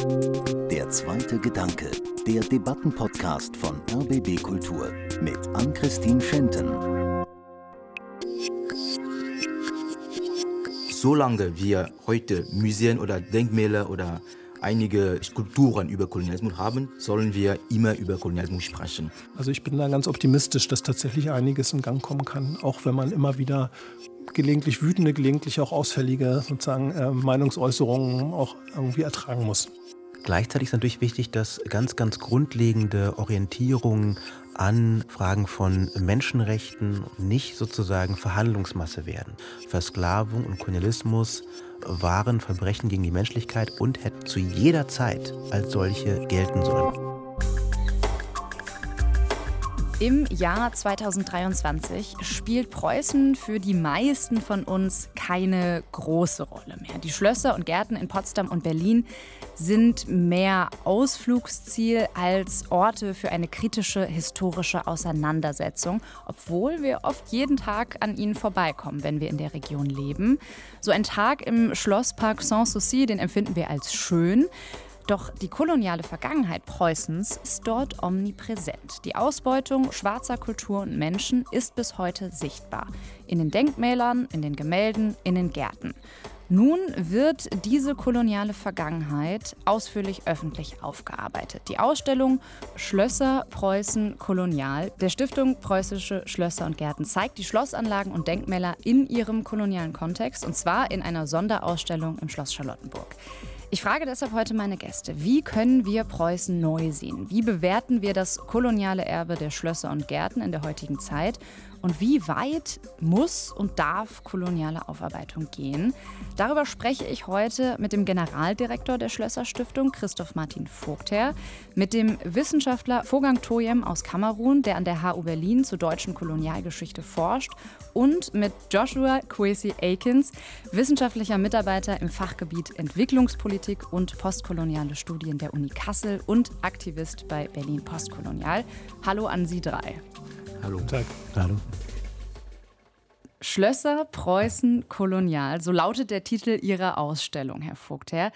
Der zweite Gedanke, der Debattenpodcast von RBB Kultur mit Ann-Christine Schenten. Solange wir heute Museen oder Denkmäler oder einige Skulpturen über Kolonialismus haben, sollen wir immer über Kolonialismus sprechen. Also ich bin da ganz optimistisch, dass tatsächlich einiges in Gang kommen kann, auch wenn man immer wieder gelegentlich wütende, gelegentlich auch ausfällige sozusagen äh, Meinungsäußerungen auch irgendwie ertragen muss. Gleichzeitig ist natürlich wichtig, dass ganz, ganz grundlegende Orientierungen an Fragen von Menschenrechten nicht sozusagen Verhandlungsmasse werden. Versklavung und Kolonialismus waren Verbrechen gegen die Menschlichkeit und hätten zu jeder Zeit als solche gelten sollen. Im Jahr 2023 spielt Preußen für die meisten von uns keine große Rolle mehr. Die Schlösser und Gärten in Potsdam und Berlin sind mehr Ausflugsziel als Orte für eine kritische historische Auseinandersetzung, obwohl wir oft jeden Tag an ihnen vorbeikommen, wenn wir in der Region leben. So ein Tag im Schlosspark Sanssouci, den empfinden wir als schön. Doch die koloniale Vergangenheit Preußens ist dort omnipräsent. Die Ausbeutung schwarzer Kultur und Menschen ist bis heute sichtbar. In den Denkmälern, in den Gemälden, in den Gärten. Nun wird diese koloniale Vergangenheit ausführlich öffentlich aufgearbeitet. Die Ausstellung Schlösser Preußen Kolonial der Stiftung Preußische Schlösser und Gärten zeigt die Schlossanlagen und Denkmäler in ihrem kolonialen Kontext und zwar in einer Sonderausstellung im Schloss Charlottenburg. Ich frage deshalb heute meine Gäste, wie können wir Preußen neu sehen? Wie bewerten wir das koloniale Erbe der Schlösser und Gärten in der heutigen Zeit? Und wie weit muss und darf koloniale Aufarbeitung gehen? Darüber spreche ich heute mit dem Generaldirektor der Schlösserstiftung, Christoph Martin Vogtherr, mit dem Wissenschaftler Fogang Toyem aus Kamerun, der an der HU Berlin zur deutschen Kolonialgeschichte forscht, und mit Joshua Kwesi Akins, wissenschaftlicher Mitarbeiter im Fachgebiet Entwicklungspolitik und postkoloniale Studien der Uni Kassel und Aktivist bei Berlin Postkolonial. Hallo an Sie drei. Hallo. Guten Tag. Hallo. Schlösser Preußen Kolonial, so lautet der Titel Ihrer Ausstellung, Herr Vogtherr.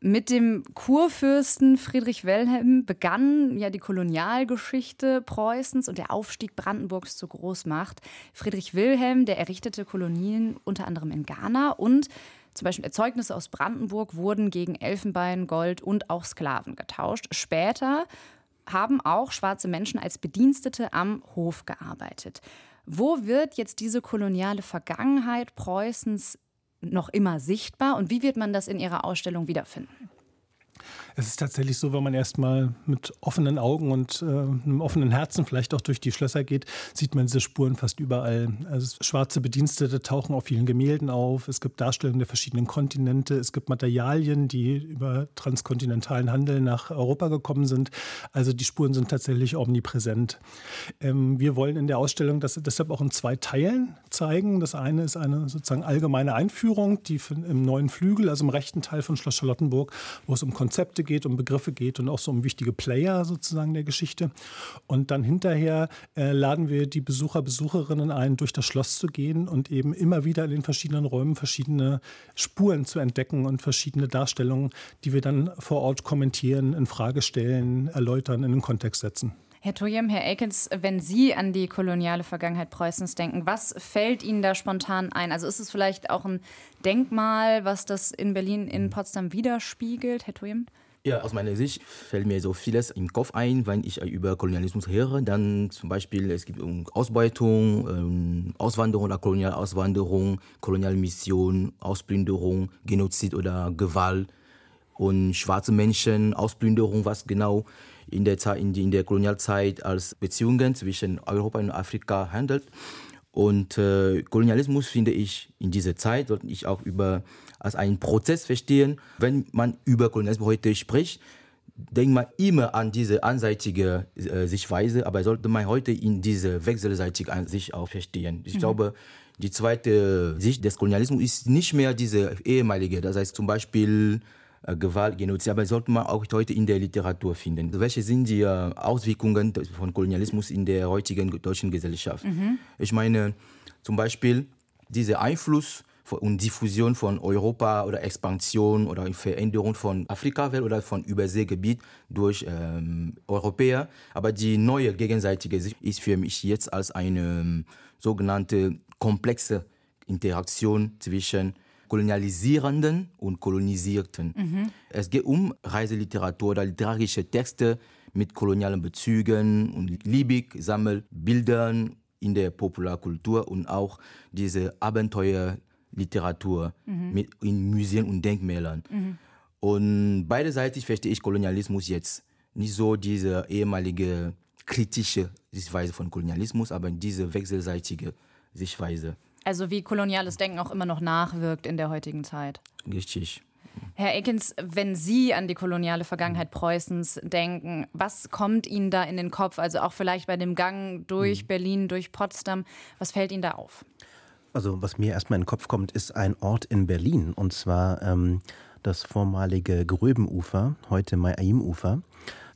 Mit dem Kurfürsten Friedrich Wilhelm begann ja die Kolonialgeschichte Preußens und der Aufstieg Brandenburgs zur Großmacht. Friedrich Wilhelm, der errichtete Kolonien unter anderem in Ghana und zum Beispiel Erzeugnisse aus Brandenburg wurden gegen Elfenbein, Gold und auch Sklaven getauscht. Später haben auch schwarze Menschen als Bedienstete am Hof gearbeitet. Wo wird jetzt diese koloniale Vergangenheit Preußens noch immer sichtbar und wie wird man das in Ihrer Ausstellung wiederfinden? Es ist tatsächlich so, wenn man erstmal mit offenen Augen und äh, einem offenen Herzen vielleicht auch durch die Schlösser geht, sieht man diese Spuren fast überall. Also schwarze Bedienstete tauchen auf vielen Gemälden auf. Es gibt Darstellungen der verschiedenen Kontinente. Es gibt Materialien, die über transkontinentalen Handel nach Europa gekommen sind. Also die Spuren sind tatsächlich omnipräsent. Ähm, wir wollen in der Ausstellung das deshalb auch in zwei Teilen zeigen. Das eine ist eine sozusagen allgemeine Einführung, die im neuen Flügel, also im rechten Teil von Schloss Charlottenburg, wo es um Konzepte geht, um Begriffe geht und auch so um wichtige Player sozusagen der Geschichte. Und dann hinterher äh, laden wir die Besucher, Besucherinnen ein, durch das Schloss zu gehen und eben immer wieder in den verschiedenen Räumen verschiedene Spuren zu entdecken und verschiedene Darstellungen, die wir dann vor Ort kommentieren, in Frage stellen, erläutern, in den Kontext setzen. Herr Tojem, Herr Ekens, wenn Sie an die koloniale Vergangenheit Preußens denken, was fällt Ihnen da spontan ein? Also ist es vielleicht auch ein Denkmal, was das in Berlin, in Potsdam widerspiegelt, Herr Tojem? Ja, aus meiner Sicht fällt mir so vieles im Kopf ein, wenn ich über Kolonialismus höre. Dann zum Beispiel, es gibt Ausbeutung, ähm, Auswanderung oder Kolonialauswanderung, Kolonialmission, Ausplünderung, Genozid oder Gewalt und schwarze Menschen, Ausplünderung, was genau in der, Zeit, in, der Kolonialzeit als Beziehungen zwischen Europa und Afrika handelt. Und äh, Kolonialismus finde ich in dieser Zeit, sollte ich auch über als einen Prozess verstehen. Wenn man über Kolonialismus heute spricht, denkt man immer an diese einseitige äh, Sichtweise, aber sollte man heute in diese wechselseitige Sicht auch verstehen. Ich mhm. glaube, die zweite Sicht des Kolonialismus ist nicht mehr diese ehemalige, das heißt zum Beispiel äh, Gewalt, Genozid, aber sollte man auch heute in der Literatur finden. Welche sind die äh, Auswirkungen von Kolonialismus in der heutigen deutschen Gesellschaft? Mhm. Ich meine zum Beispiel dieser Einfluss und Diffusion von Europa oder Expansion oder Veränderung von Afrikawelt oder von Überseegebiet durch ähm, Europäer. Aber die neue gegenseitige Sicht ist für mich jetzt als eine ähm, sogenannte komplexe Interaktion zwischen Kolonialisierenden und Kolonisierten. Mhm. Es geht um Reiseliteratur oder literarische Texte mit kolonialen Bezügen und liebig Sammelbildern in der Popularkultur und auch diese Abenteuerliteratur mhm. mit in Museen und Denkmälern. Mhm. Und beiderseitig verstehe ich Kolonialismus jetzt nicht so diese ehemalige kritische Sichtweise von Kolonialismus, aber diese wechselseitige Sichtweise. Also wie koloniales Denken auch immer noch nachwirkt in der heutigen Zeit. Richtig. Herr Ekins, wenn Sie an die koloniale Vergangenheit Preußens denken, was kommt Ihnen da in den Kopf? Also auch vielleicht bei dem Gang durch mhm. Berlin, durch Potsdam. Was fällt Ihnen da auf? Also was mir erstmal in den Kopf kommt, ist ein Ort in Berlin. Und zwar ähm, das vormalige Gröbenufer, heute Mai-Aim-Ufer.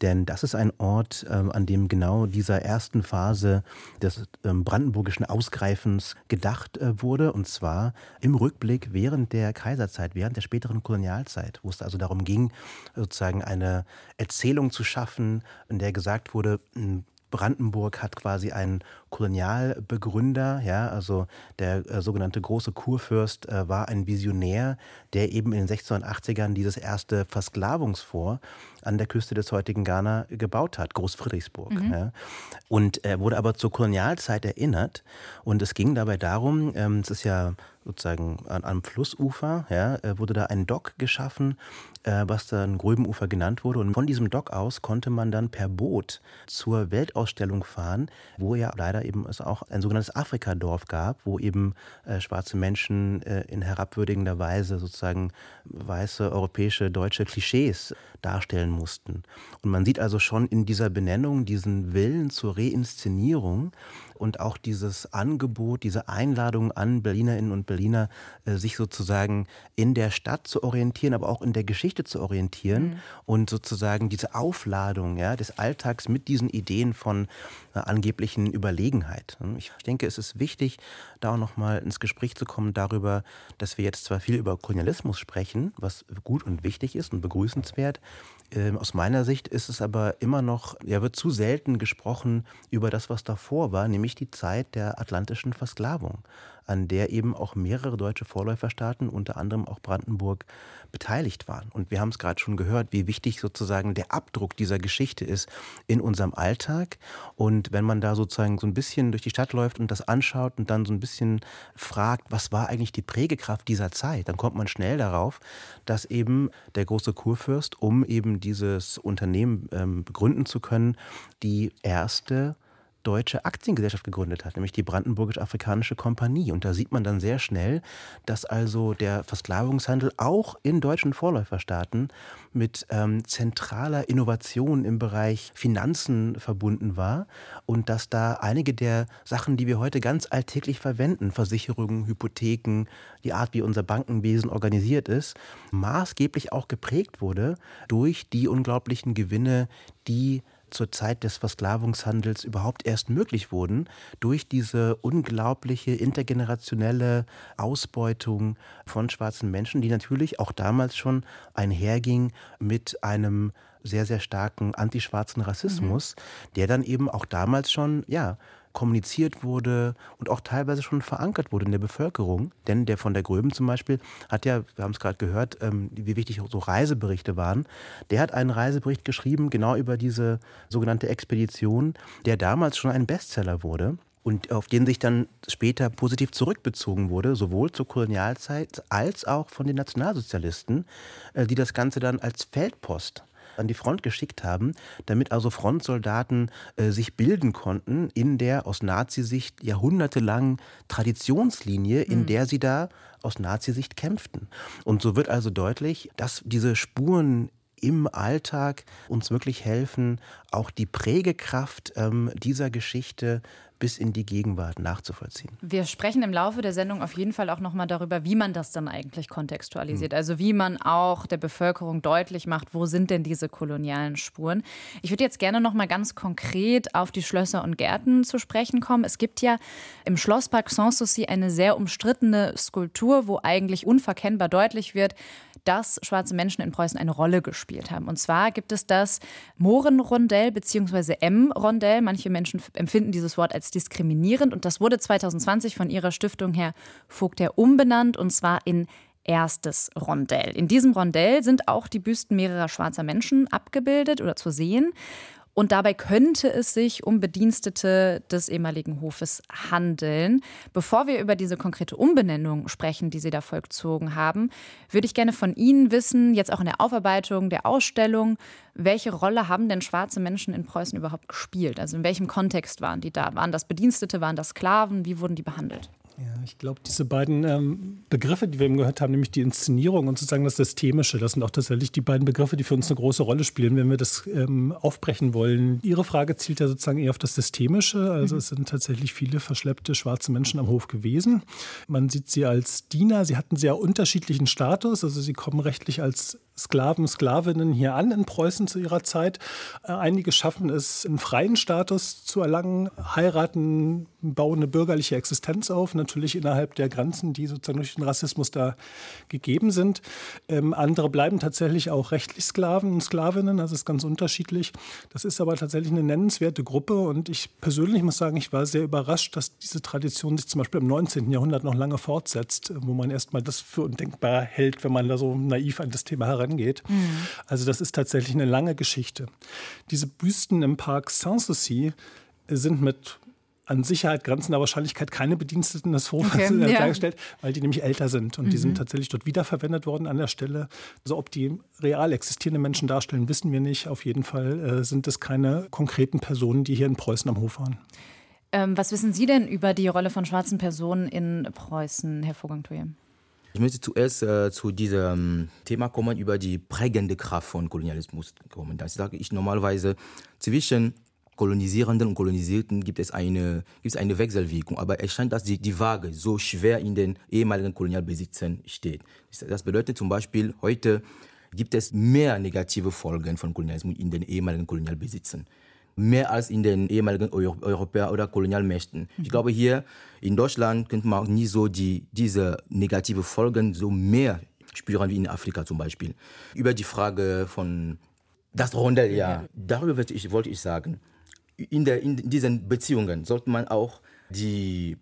Denn das ist ein Ort, ähm, an dem genau dieser ersten Phase des ähm, brandenburgischen Ausgreifens gedacht äh, wurde. Und zwar im Rückblick während der Kaiserzeit, während der späteren Kolonialzeit, wo es also darum ging, sozusagen eine Erzählung zu schaffen, in der gesagt wurde, Brandenburg hat quasi einen Kolonialbegründer, ja, also der äh, sogenannte große Kurfürst äh, war ein Visionär, der eben in den 1680ern dieses erste Versklavungsfort an der Küste des heutigen Ghana gebaut hat, Großfriedrichsburg. Mhm. Ja. Und er wurde aber zur Kolonialzeit erinnert und es ging dabei darum, ähm, es ist ja sozusagen an, am Flussufer, ja, äh, wurde da ein Dock geschaffen, äh, was dann Gröbenufer genannt wurde. Und von diesem Dock aus konnte man dann per Boot zur Weltausstellung fahren, wo ja leider eben es auch ein sogenanntes Afrikadorf gab, wo eben äh, schwarze Menschen äh, in herabwürdigender Weise sozusagen weiße europäische deutsche Klischees darstellen mussten. Und man sieht also schon in dieser Benennung diesen Willen zur Reinszenierung und auch dieses Angebot, diese Einladung an Berlinerinnen und Berliner, äh, sich sozusagen in der Stadt zu orientieren, aber auch in der Geschichte zu orientieren mhm. und sozusagen diese Aufladung ja, des Alltags mit diesen Ideen von äh, angeblichen Überlegenheit. Ich denke, es ist wichtig, da auch nochmal ins Gespräch zu kommen darüber, dass wir jetzt zwar viel über Kolonialismus sprechen, was gut und wichtig ist und begrüßenswert, ähm, aus meiner Sicht ist es aber immer noch, ja, wird zu selten gesprochen über das, was davor war, nämlich die Zeit der atlantischen Versklavung an der eben auch mehrere deutsche Vorläuferstaaten, unter anderem auch Brandenburg, beteiligt waren. Und wir haben es gerade schon gehört, wie wichtig sozusagen der Abdruck dieser Geschichte ist in unserem Alltag. Und wenn man da sozusagen so ein bisschen durch die Stadt läuft und das anschaut und dann so ein bisschen fragt, was war eigentlich die Prägekraft dieser Zeit, dann kommt man schnell darauf, dass eben der große Kurfürst, um eben dieses Unternehmen ähm, begründen zu können, die erste deutsche Aktiengesellschaft gegründet hat, nämlich die Brandenburgisch-Afrikanische Kompanie. Und da sieht man dann sehr schnell, dass also der Versklavungshandel auch in deutschen Vorläuferstaaten mit ähm, zentraler Innovation im Bereich Finanzen verbunden war und dass da einige der Sachen, die wir heute ganz alltäglich verwenden, Versicherungen, Hypotheken, die Art, wie unser Bankenwesen organisiert ist, maßgeblich auch geprägt wurde durch die unglaublichen Gewinne, die zur Zeit des Versklavungshandels überhaupt erst möglich wurden, durch diese unglaubliche intergenerationelle Ausbeutung von schwarzen Menschen, die natürlich auch damals schon einherging mit einem sehr, sehr starken antischwarzen Rassismus, mhm. der dann eben auch damals schon, ja, kommuniziert wurde und auch teilweise schon verankert wurde in der Bevölkerung. Denn der von der Gröben zum Beispiel hat ja, wir haben es gerade gehört, ähm, wie wichtig so Reiseberichte waren. Der hat einen Reisebericht geschrieben, genau über diese sogenannte Expedition, der damals schon ein Bestseller wurde und auf den sich dann später positiv zurückbezogen wurde, sowohl zur Kolonialzeit als auch von den Nationalsozialisten, äh, die das Ganze dann als Feldpost an die Front geschickt haben, damit also Frontsoldaten äh, sich bilden konnten in der aus Nazisicht jahrhundertelangen Traditionslinie, in mhm. der sie da aus Nazisicht kämpften. Und so wird also deutlich, dass diese Spuren im Alltag uns wirklich helfen, auch die Prägekraft ähm, dieser Geschichte bis in die Gegenwart nachzuvollziehen. Wir sprechen im Laufe der Sendung auf jeden Fall auch nochmal darüber, wie man das dann eigentlich kontextualisiert. Mhm. Also wie man auch der Bevölkerung deutlich macht, wo sind denn diese kolonialen Spuren. Ich würde jetzt gerne nochmal ganz konkret auf die Schlösser und Gärten zu sprechen kommen. Es gibt ja im Schlosspark Sanssouci eine sehr umstrittene Skulptur, wo eigentlich unverkennbar deutlich wird, dass schwarze Menschen in Preußen eine Rolle gespielt haben. Und zwar gibt es das Mohrenrondell bzw. M-Rondell. Manche Menschen empfinden dieses Wort als diskriminierend und das wurde 2020 von ihrer Stiftung Herr Vogter umbenannt und zwar in erstes Rondell. In diesem Rondell sind auch die Büsten mehrerer schwarzer Menschen abgebildet oder zu sehen. Und dabei könnte es sich um Bedienstete des ehemaligen Hofes handeln. Bevor wir über diese konkrete Umbenennung sprechen, die Sie da vollzogen haben, würde ich gerne von Ihnen wissen, jetzt auch in der Aufarbeitung der Ausstellung, welche Rolle haben denn schwarze Menschen in Preußen überhaupt gespielt? Also in welchem Kontext waren die da? Waren das Bedienstete, waren das Sklaven? Wie wurden die behandelt? Ja, ich glaube, diese beiden ähm, Begriffe, die wir eben gehört haben, nämlich die Inszenierung und sozusagen das Systemische, das sind auch tatsächlich die beiden Begriffe, die für uns eine große Rolle spielen, wenn wir das ähm, aufbrechen wollen. Ihre Frage zielt ja sozusagen eher auf das Systemische. Also mhm. es sind tatsächlich viele verschleppte schwarze Menschen am Hof gewesen. Man sieht sie als Diener. Sie hatten sehr unterschiedlichen Status. Also sie kommen rechtlich als Sklaven, Sklavinnen hier an in Preußen zu ihrer Zeit. Äh, einige schaffen es, einen freien Status zu erlangen, heiraten, bauen eine bürgerliche Existenz auf, natürlich innerhalb der Grenzen, die sozusagen durch den Rassismus da gegeben sind. Ähm, andere bleiben tatsächlich auch rechtlich Sklaven und Sklavinnen, das ist ganz unterschiedlich. Das ist aber tatsächlich eine nennenswerte Gruppe und ich persönlich muss sagen, ich war sehr überrascht, dass diese Tradition sich zum Beispiel im 19. Jahrhundert noch lange fortsetzt, wo man erstmal das für undenkbar hält, wenn man da so naiv an das Thema heran herangeht. Mhm. Also das ist tatsächlich eine lange Geschichte. Diese Büsten im Park Sanssouci sind mit an Sicherheit grenzender Wahrscheinlichkeit keine Bediensteten des Hofes okay, ja. dargestellt, weil die nämlich älter sind und mhm. die sind mhm. tatsächlich dort wiederverwendet worden an der Stelle. Also ob die real existierende Menschen darstellen, wissen wir nicht. Auf jeden Fall äh, sind es keine konkreten Personen, die hier in Preußen am Hof waren. Ähm, was wissen Sie denn über die Rolle von schwarzen Personen in Preußen, Herr Vogang-Thujem? Ich möchte zuerst äh, zu diesem Thema kommen, über die prägende Kraft von Kolonialismus kommen. Das sage ich normalerweise zwischen Kolonisierenden und Kolonisierten gibt es eine, gibt es eine Wechselwirkung. Aber es scheint, dass die, die Waage so schwer in den ehemaligen Kolonialbesitzern steht. Das bedeutet zum Beispiel, heute gibt es mehr negative Folgen von Kolonialismus in den ehemaligen Kolonialbesitzern mehr als in den ehemaligen Euro Europäer- oder Kolonialmächten. Mhm. Ich glaube, hier in Deutschland könnte man auch nie so die, diese negative Folgen so mehr spüren wie in Afrika zum Beispiel. Über die Frage von das Rondell, ja, darüber wollte ich, wollte ich sagen, in, der, in diesen Beziehungen sollte man auch die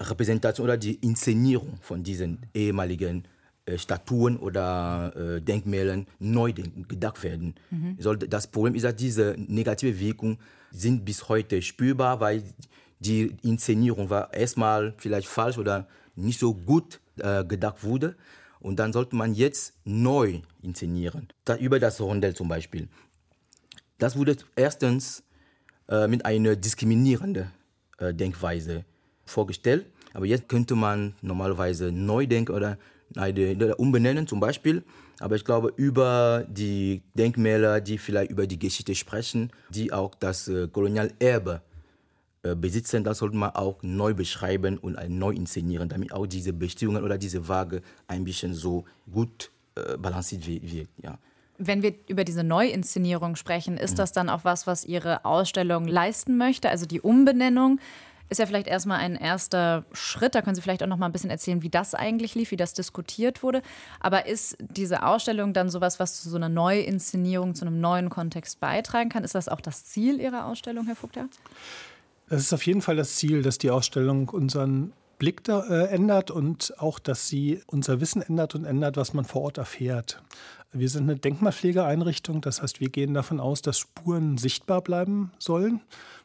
Repräsentation oder die Inszenierung von diesen ehemaligen Statuen oder äh, Denkmälern neu gedacht werden. Mhm. Das Problem ist, dass diese negative Wirkung sind bis heute spürbar, weil die Inszenierung war erstmal vielleicht falsch oder nicht so gut äh, gedacht wurde. Und dann sollte man jetzt neu inszenieren. Da, über das Rondell zum Beispiel. Das wurde erstens äh, mit einer diskriminierenden äh, Denkweise vorgestellt. Aber jetzt könnte man normalerweise neu denken oder umbenennen zum Beispiel. Aber ich glaube, über die Denkmäler, die vielleicht über die Geschichte sprechen, die auch das äh, Kolonialerbe äh, besitzen, das sollte man auch neu beschreiben und neu inszenieren, damit auch diese Bestimmungen oder diese Waage ein bisschen so gut äh, balanciert wird. Ja. Wenn wir über diese Neuinszenierung sprechen, ist mhm. das dann auch was, was Ihre Ausstellung leisten möchte, also die Umbenennung? Ist ja vielleicht erstmal ein erster Schritt. Da können Sie vielleicht auch noch mal ein bisschen erzählen, wie das eigentlich lief, wie das diskutiert wurde. Aber ist diese Ausstellung dann sowas, was zu so einer Neuinszenierung, zu einem neuen Kontext beitragen kann? Ist das auch das Ziel Ihrer Ausstellung, Herr Vogter? Es ist auf jeden Fall das Ziel, dass die Ausstellung unseren Blick da, äh, ändert und auch, dass sie unser Wissen ändert und ändert, was man vor Ort erfährt. Wir sind eine Denkmalpflegeeinrichtung, das heißt, wir gehen davon aus, dass Spuren sichtbar bleiben sollen.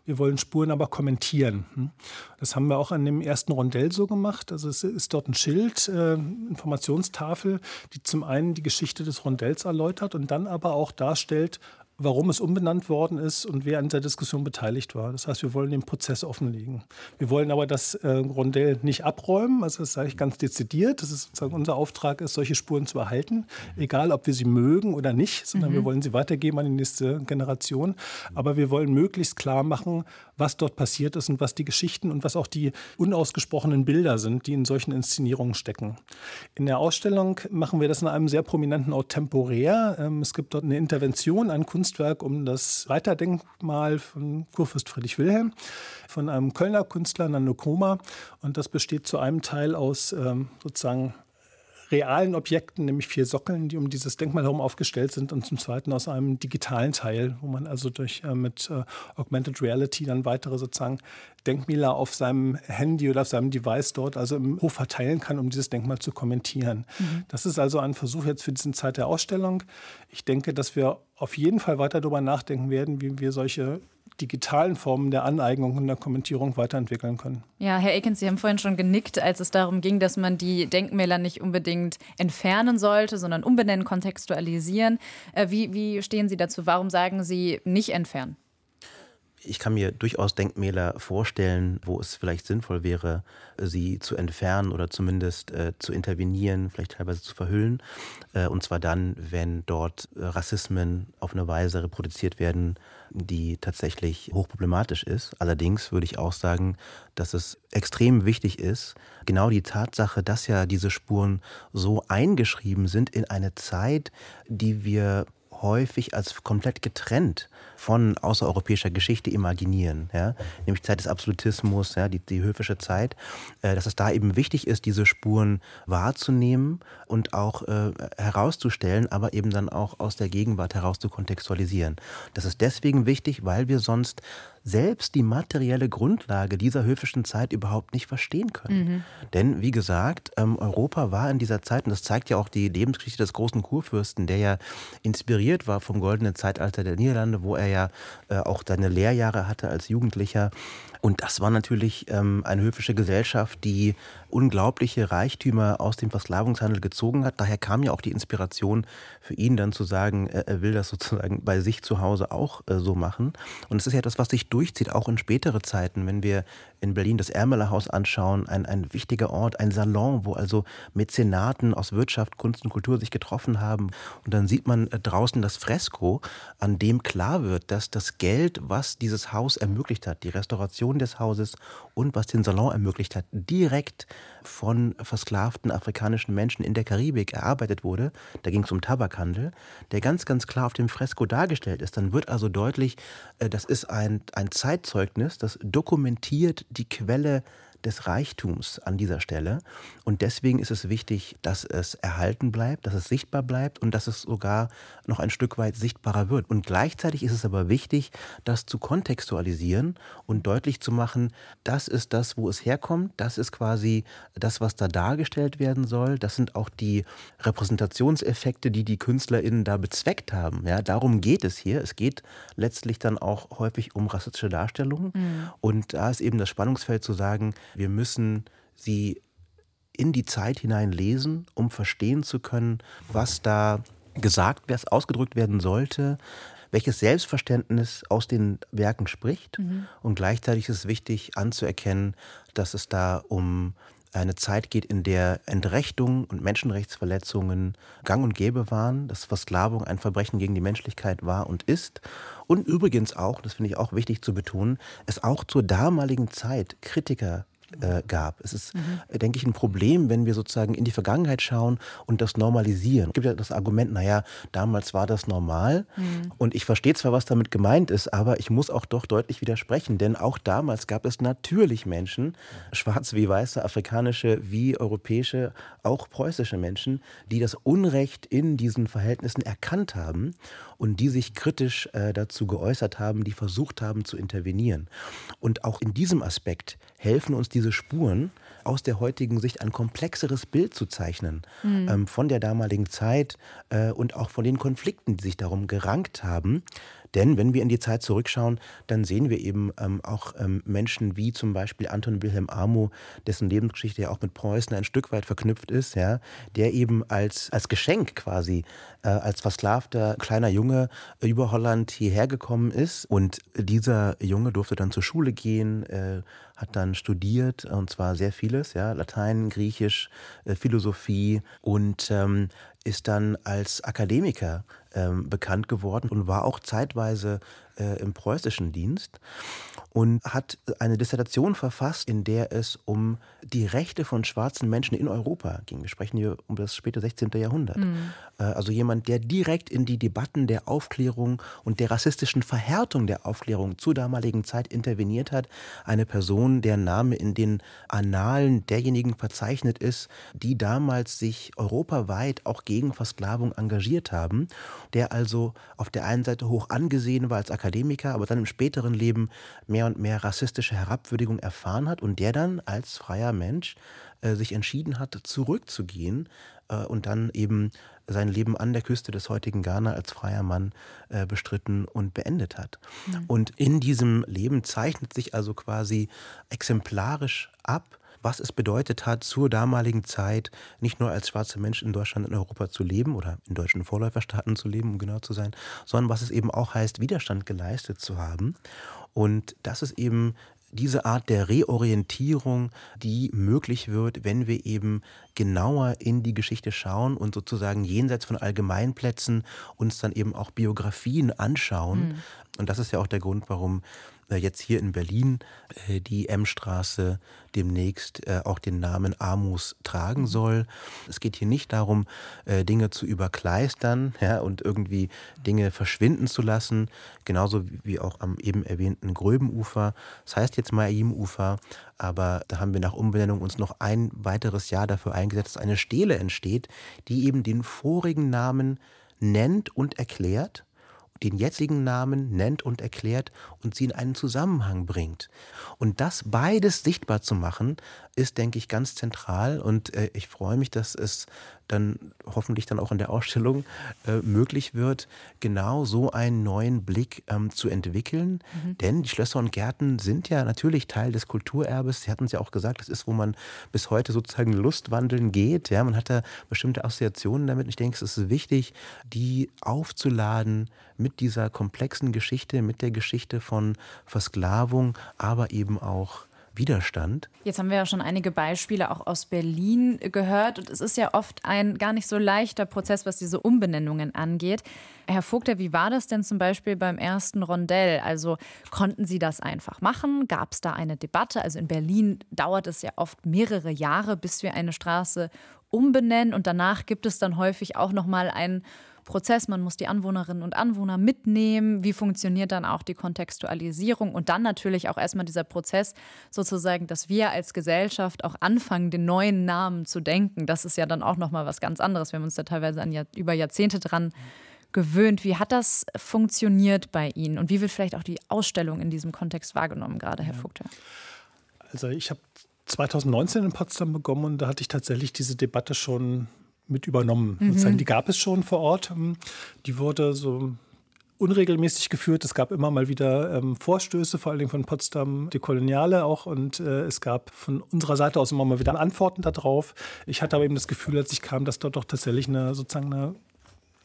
Wir wollen Spuren aber kommentieren. Hm? Das haben wir auch an dem ersten Rondell so gemacht. Also es ist dort ein Schild, äh, Informationstafel, die zum einen die Geschichte des Rondells erläutert und dann aber auch darstellt, warum es umbenannt worden ist und wer an der Diskussion beteiligt war. Das heißt, wir wollen den Prozess offenlegen. Wir wollen aber das äh, Rondell nicht abräumen, also das sage ich ganz dezidiert. Das ist sozusagen unser Auftrag ist, solche Spuren zu erhalten, egal ob wir sie mögen oder nicht, sondern mhm. wir wollen sie weitergeben an die nächste Generation. Aber wir wollen möglichst klar machen, was dort passiert ist und was die Geschichten und was auch die unausgesprochenen Bilder sind, die in solchen Inszenierungen stecken. In der Ausstellung machen wir das in einem sehr prominenten Ort temporär. Ähm, es gibt dort eine Intervention, ein Kunstwerk um das Reiterdenkmal von Kurfürst Friedrich Wilhelm von einem Kölner Künstler, Nando Koma. Und das besteht zu einem Teil aus ähm, sozusagen realen Objekten, nämlich vier Sockeln, die um dieses Denkmal herum aufgestellt sind und zum Zweiten aus einem digitalen Teil, wo man also durch äh, mit äh, Augmented Reality dann weitere sozusagen Denkmäler auf seinem Handy oder auf seinem Device dort also im Hof verteilen kann, um dieses Denkmal zu kommentieren. Mhm. Das ist also ein Versuch jetzt für diese Zeit der Ausstellung. Ich denke, dass wir auf jeden Fall weiter darüber nachdenken werden, wie wir solche digitalen Formen der Aneignung und der Kommentierung weiterentwickeln können. Ja, Herr Ekens, Sie haben vorhin schon genickt, als es darum ging, dass man die Denkmäler nicht unbedingt entfernen sollte, sondern umbenennen, kontextualisieren. Äh, wie, wie stehen Sie dazu? Warum sagen Sie nicht entfernen? Ich kann mir durchaus Denkmäler vorstellen, wo es vielleicht sinnvoll wäre, sie zu entfernen oder zumindest äh, zu intervenieren, vielleicht teilweise zu verhüllen. Äh, und zwar dann, wenn dort Rassismen auf eine Weise reproduziert werden, die tatsächlich hochproblematisch ist. Allerdings würde ich auch sagen, dass es extrem wichtig ist, genau die Tatsache, dass ja diese Spuren so eingeschrieben sind in eine Zeit, die wir häufig als komplett getrennt von außereuropäischer Geschichte imaginieren, ja? nämlich Zeit des Absolutismus, ja, die, die höfische Zeit, äh, dass es da eben wichtig ist, diese Spuren wahrzunehmen und auch äh, herauszustellen, aber eben dann auch aus der Gegenwart heraus zu kontextualisieren. Das ist deswegen wichtig, weil wir sonst selbst die materielle Grundlage dieser höfischen Zeit überhaupt nicht verstehen können. Mhm. Denn, wie gesagt, ähm, Europa war in dieser Zeit, und das zeigt ja auch die Lebensgeschichte des großen Kurfürsten, der ja inspiriert war vom goldenen Zeitalter der Niederlande, wo er ja äh, auch seine Lehrjahre hatte als Jugendlicher. Und das war natürlich ähm, eine höfische Gesellschaft, die unglaubliche Reichtümer aus dem Versklavungshandel gezogen hat. Daher kam ja auch die Inspiration für ihn dann zu sagen, er will das sozusagen bei sich zu Hause auch äh, so machen. Und es ist ja das, was sich durchzieht, auch in spätere Zeiten, wenn wir in Berlin das Ermeler anschauen, ein, ein wichtiger Ort, ein Salon, wo also Mäzenaten aus Wirtschaft, Kunst und Kultur sich getroffen haben. Und dann sieht man äh, draußen das Fresko, an dem klar wird, dass das Geld, was dieses Haus ermöglicht hat, die Restauration des Hauses und was den Salon ermöglicht hat, direkt von versklavten afrikanischen Menschen in der Karibik erarbeitet wurde, da ging es um Tabakhandel, der ganz, ganz klar auf dem Fresko dargestellt ist, dann wird also deutlich, äh, das ist ein, ein Zeitzeugnis, das dokumentiert die Quelle des Reichtums an dieser Stelle. Und deswegen ist es wichtig, dass es erhalten bleibt, dass es sichtbar bleibt und dass es sogar noch ein Stück weit sichtbarer wird. Und gleichzeitig ist es aber wichtig, das zu kontextualisieren und deutlich zu machen, das ist das, wo es herkommt, das ist quasi das, was da dargestellt werden soll. Das sind auch die Repräsentationseffekte, die die KünstlerInnen da bezweckt haben. Ja, darum geht es hier. Es geht letztlich dann auch häufig um rassistische Darstellungen. Mhm. Und da ist eben das Spannungsfeld zu sagen, wir müssen sie in die Zeit hinein lesen, um verstehen zu können, was da gesagt, was ausgedrückt werden sollte, welches Selbstverständnis aus den Werken spricht. Mhm. Und gleichzeitig ist es wichtig anzuerkennen, dass es da um eine Zeit geht, in der Entrechtung und Menschenrechtsverletzungen gang und gäbe waren, dass Versklavung ein Verbrechen gegen die Menschlichkeit war und ist. Und übrigens auch, das finde ich auch wichtig zu betonen, es auch zur damaligen Zeit Kritiker äh, gab. Es ist, mhm. denke ich, ein Problem, wenn wir sozusagen in die Vergangenheit schauen und das normalisieren. Es gibt ja das Argument, naja, damals war das normal. Mhm. Und ich verstehe zwar, was damit gemeint ist, aber ich muss auch doch deutlich widersprechen, denn auch damals gab es natürlich Menschen, schwarze wie weiße, afrikanische wie europäische, auch preußische Menschen, die das Unrecht in diesen Verhältnissen erkannt haben und die sich kritisch äh, dazu geäußert haben, die versucht haben zu intervenieren. Und auch in diesem Aspekt helfen uns die diese Spuren aus der heutigen Sicht ein komplexeres Bild zu zeichnen mhm. ähm, von der damaligen Zeit äh, und auch von den Konflikten, die sich darum gerankt haben. Denn wenn wir in die Zeit zurückschauen, dann sehen wir eben ähm, auch ähm, Menschen wie zum Beispiel Anton Wilhelm Amo, dessen Lebensgeschichte ja auch mit Preußen ein Stück weit verknüpft ist, ja, der eben als, als Geschenk quasi, äh, als versklavter kleiner Junge über Holland hierher gekommen ist. Und dieser Junge durfte dann zur Schule gehen, äh, hat dann studiert, und zwar sehr vieles, ja, Latein, Griechisch, äh, Philosophie und ähm, ist dann als Akademiker ähm, bekannt geworden und war auch zeitweise äh, im preußischen Dienst und hat eine Dissertation verfasst, in der es um die Rechte von schwarzen Menschen in Europa ging. Wir sprechen hier um das späte 16. Jahrhundert. Mhm. Also jemand, der direkt in die Debatten der Aufklärung und der rassistischen Verhärtung der Aufklärung zur damaligen Zeit interveniert hat. Eine Person, deren Name in den Annalen derjenigen verzeichnet ist, die damals sich europaweit auch gegen Versklavung engagiert haben. Der also auf der einen Seite hoch angesehen war als Akademiker, aber dann im späteren Leben mehr und mehr rassistische Herabwürdigung erfahren hat und der dann als freier Mensch äh, sich entschieden hat, zurückzugehen äh, und dann eben sein Leben an der Küste des heutigen Ghana als freier Mann äh, bestritten und beendet hat. Mhm. Und in diesem Leben zeichnet sich also quasi exemplarisch ab, was es bedeutet hat, zur damaligen Zeit nicht nur als schwarzer Mensch in Deutschland und Europa zu leben oder in deutschen Vorläuferstaaten zu leben, um genau zu sein, sondern was es eben auch heißt, Widerstand geleistet zu haben. Und das ist eben diese Art der Reorientierung, die möglich wird, wenn wir eben genauer in die Geschichte schauen und sozusagen jenseits von Allgemeinplätzen uns dann eben auch Biografien anschauen. Mhm. Und das ist ja auch der Grund, warum jetzt hier in Berlin äh, die M-Straße demnächst äh, auch den Namen Amus tragen mhm. soll. Es geht hier nicht darum, Dinge zu überkleistern ja, und irgendwie Dinge verschwinden zu lassen, genauso wie auch am eben erwähnten Gröbenufer. Das heißt jetzt Maim-Ufer, aber da haben wir nach Umbenennung uns noch ein weiteres Jahr dafür eingesetzt, dass eine Stele entsteht, die eben den vorigen Namen nennt und erklärt den jetzigen Namen nennt und erklärt und sie in einen Zusammenhang bringt. Und das beides sichtbar zu machen, ist, denke ich, ganz zentral. Und äh, ich freue mich, dass es dann hoffentlich dann auch in der Ausstellung äh, möglich wird, genau so einen neuen Blick ähm, zu entwickeln. Mhm. Denn die Schlösser und Gärten sind ja natürlich Teil des Kulturerbes. Sie hatten es ja auch gesagt, das ist, wo man bis heute sozusagen Lustwandeln geht. Ja, man hat da bestimmte Assoziationen damit. Ich denke, es ist wichtig, die aufzuladen mit dieser komplexen Geschichte, mit der Geschichte von Versklavung, aber eben auch Widerstand. Jetzt haben wir ja schon einige Beispiele auch aus Berlin gehört. Und es ist ja oft ein gar nicht so leichter Prozess, was diese Umbenennungen angeht. Herr Vogter, wie war das denn zum Beispiel beim ersten Rondell? Also konnten Sie das einfach machen? Gab es da eine Debatte? Also in Berlin dauert es ja oft mehrere Jahre, bis wir eine Straße umbenennen. Und danach gibt es dann häufig auch noch mal einen Prozess. Man muss die Anwohnerinnen und Anwohner mitnehmen. Wie funktioniert dann auch die Kontextualisierung? Und dann natürlich auch erstmal dieser Prozess sozusagen, dass wir als Gesellschaft auch anfangen, den neuen Namen zu denken. Das ist ja dann auch nochmal was ganz anderes. Wir haben uns da teilweise an, über Jahrzehnte dran gewöhnt. Wie hat das funktioniert bei Ihnen? Und wie wird vielleicht auch die Ausstellung in diesem Kontext wahrgenommen, gerade Herr Vogter? Also ich habe 2019 in Potsdam begonnen und da hatte ich tatsächlich diese Debatte schon mit übernommen. Mhm. Die gab es schon vor Ort. Ähm, die wurde so unregelmäßig geführt. Es gab immer mal wieder ähm, Vorstöße, vor allen Dingen von Potsdam, die Koloniale auch. Und äh, es gab von unserer Seite aus immer mal wieder Antworten darauf. Ich hatte aber eben das Gefühl, als ich kam, dass dort doch tatsächlich eine sozusagen eine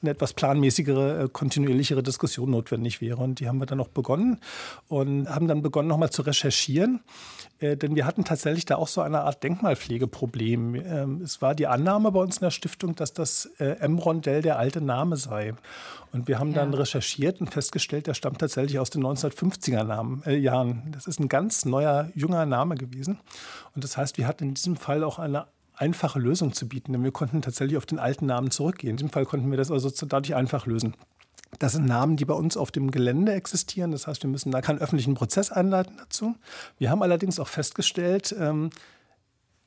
eine etwas planmäßigere, äh, kontinuierlichere Diskussion notwendig wäre. Und die haben wir dann auch begonnen und haben dann begonnen, nochmal zu recherchieren. Äh, denn wir hatten tatsächlich da auch so eine Art Denkmalpflegeproblem. Ähm, es war die Annahme bei uns in der Stiftung, dass das äh, M-Rondell der alte Name sei. Und wir haben ja. dann recherchiert und festgestellt, der stammt tatsächlich aus den 1950er Namen, äh, Jahren. Das ist ein ganz neuer, junger Name gewesen. Und das heißt, wir hatten in diesem Fall auch eine einfache Lösung zu bieten, denn wir konnten tatsächlich auf den alten Namen zurückgehen. In diesem Fall konnten wir das also dadurch einfach lösen. Das sind Namen, die bei uns auf dem Gelände existieren. Das heißt, wir müssen da keinen öffentlichen Prozess einleiten dazu. Wir haben allerdings auch festgestellt, ähm,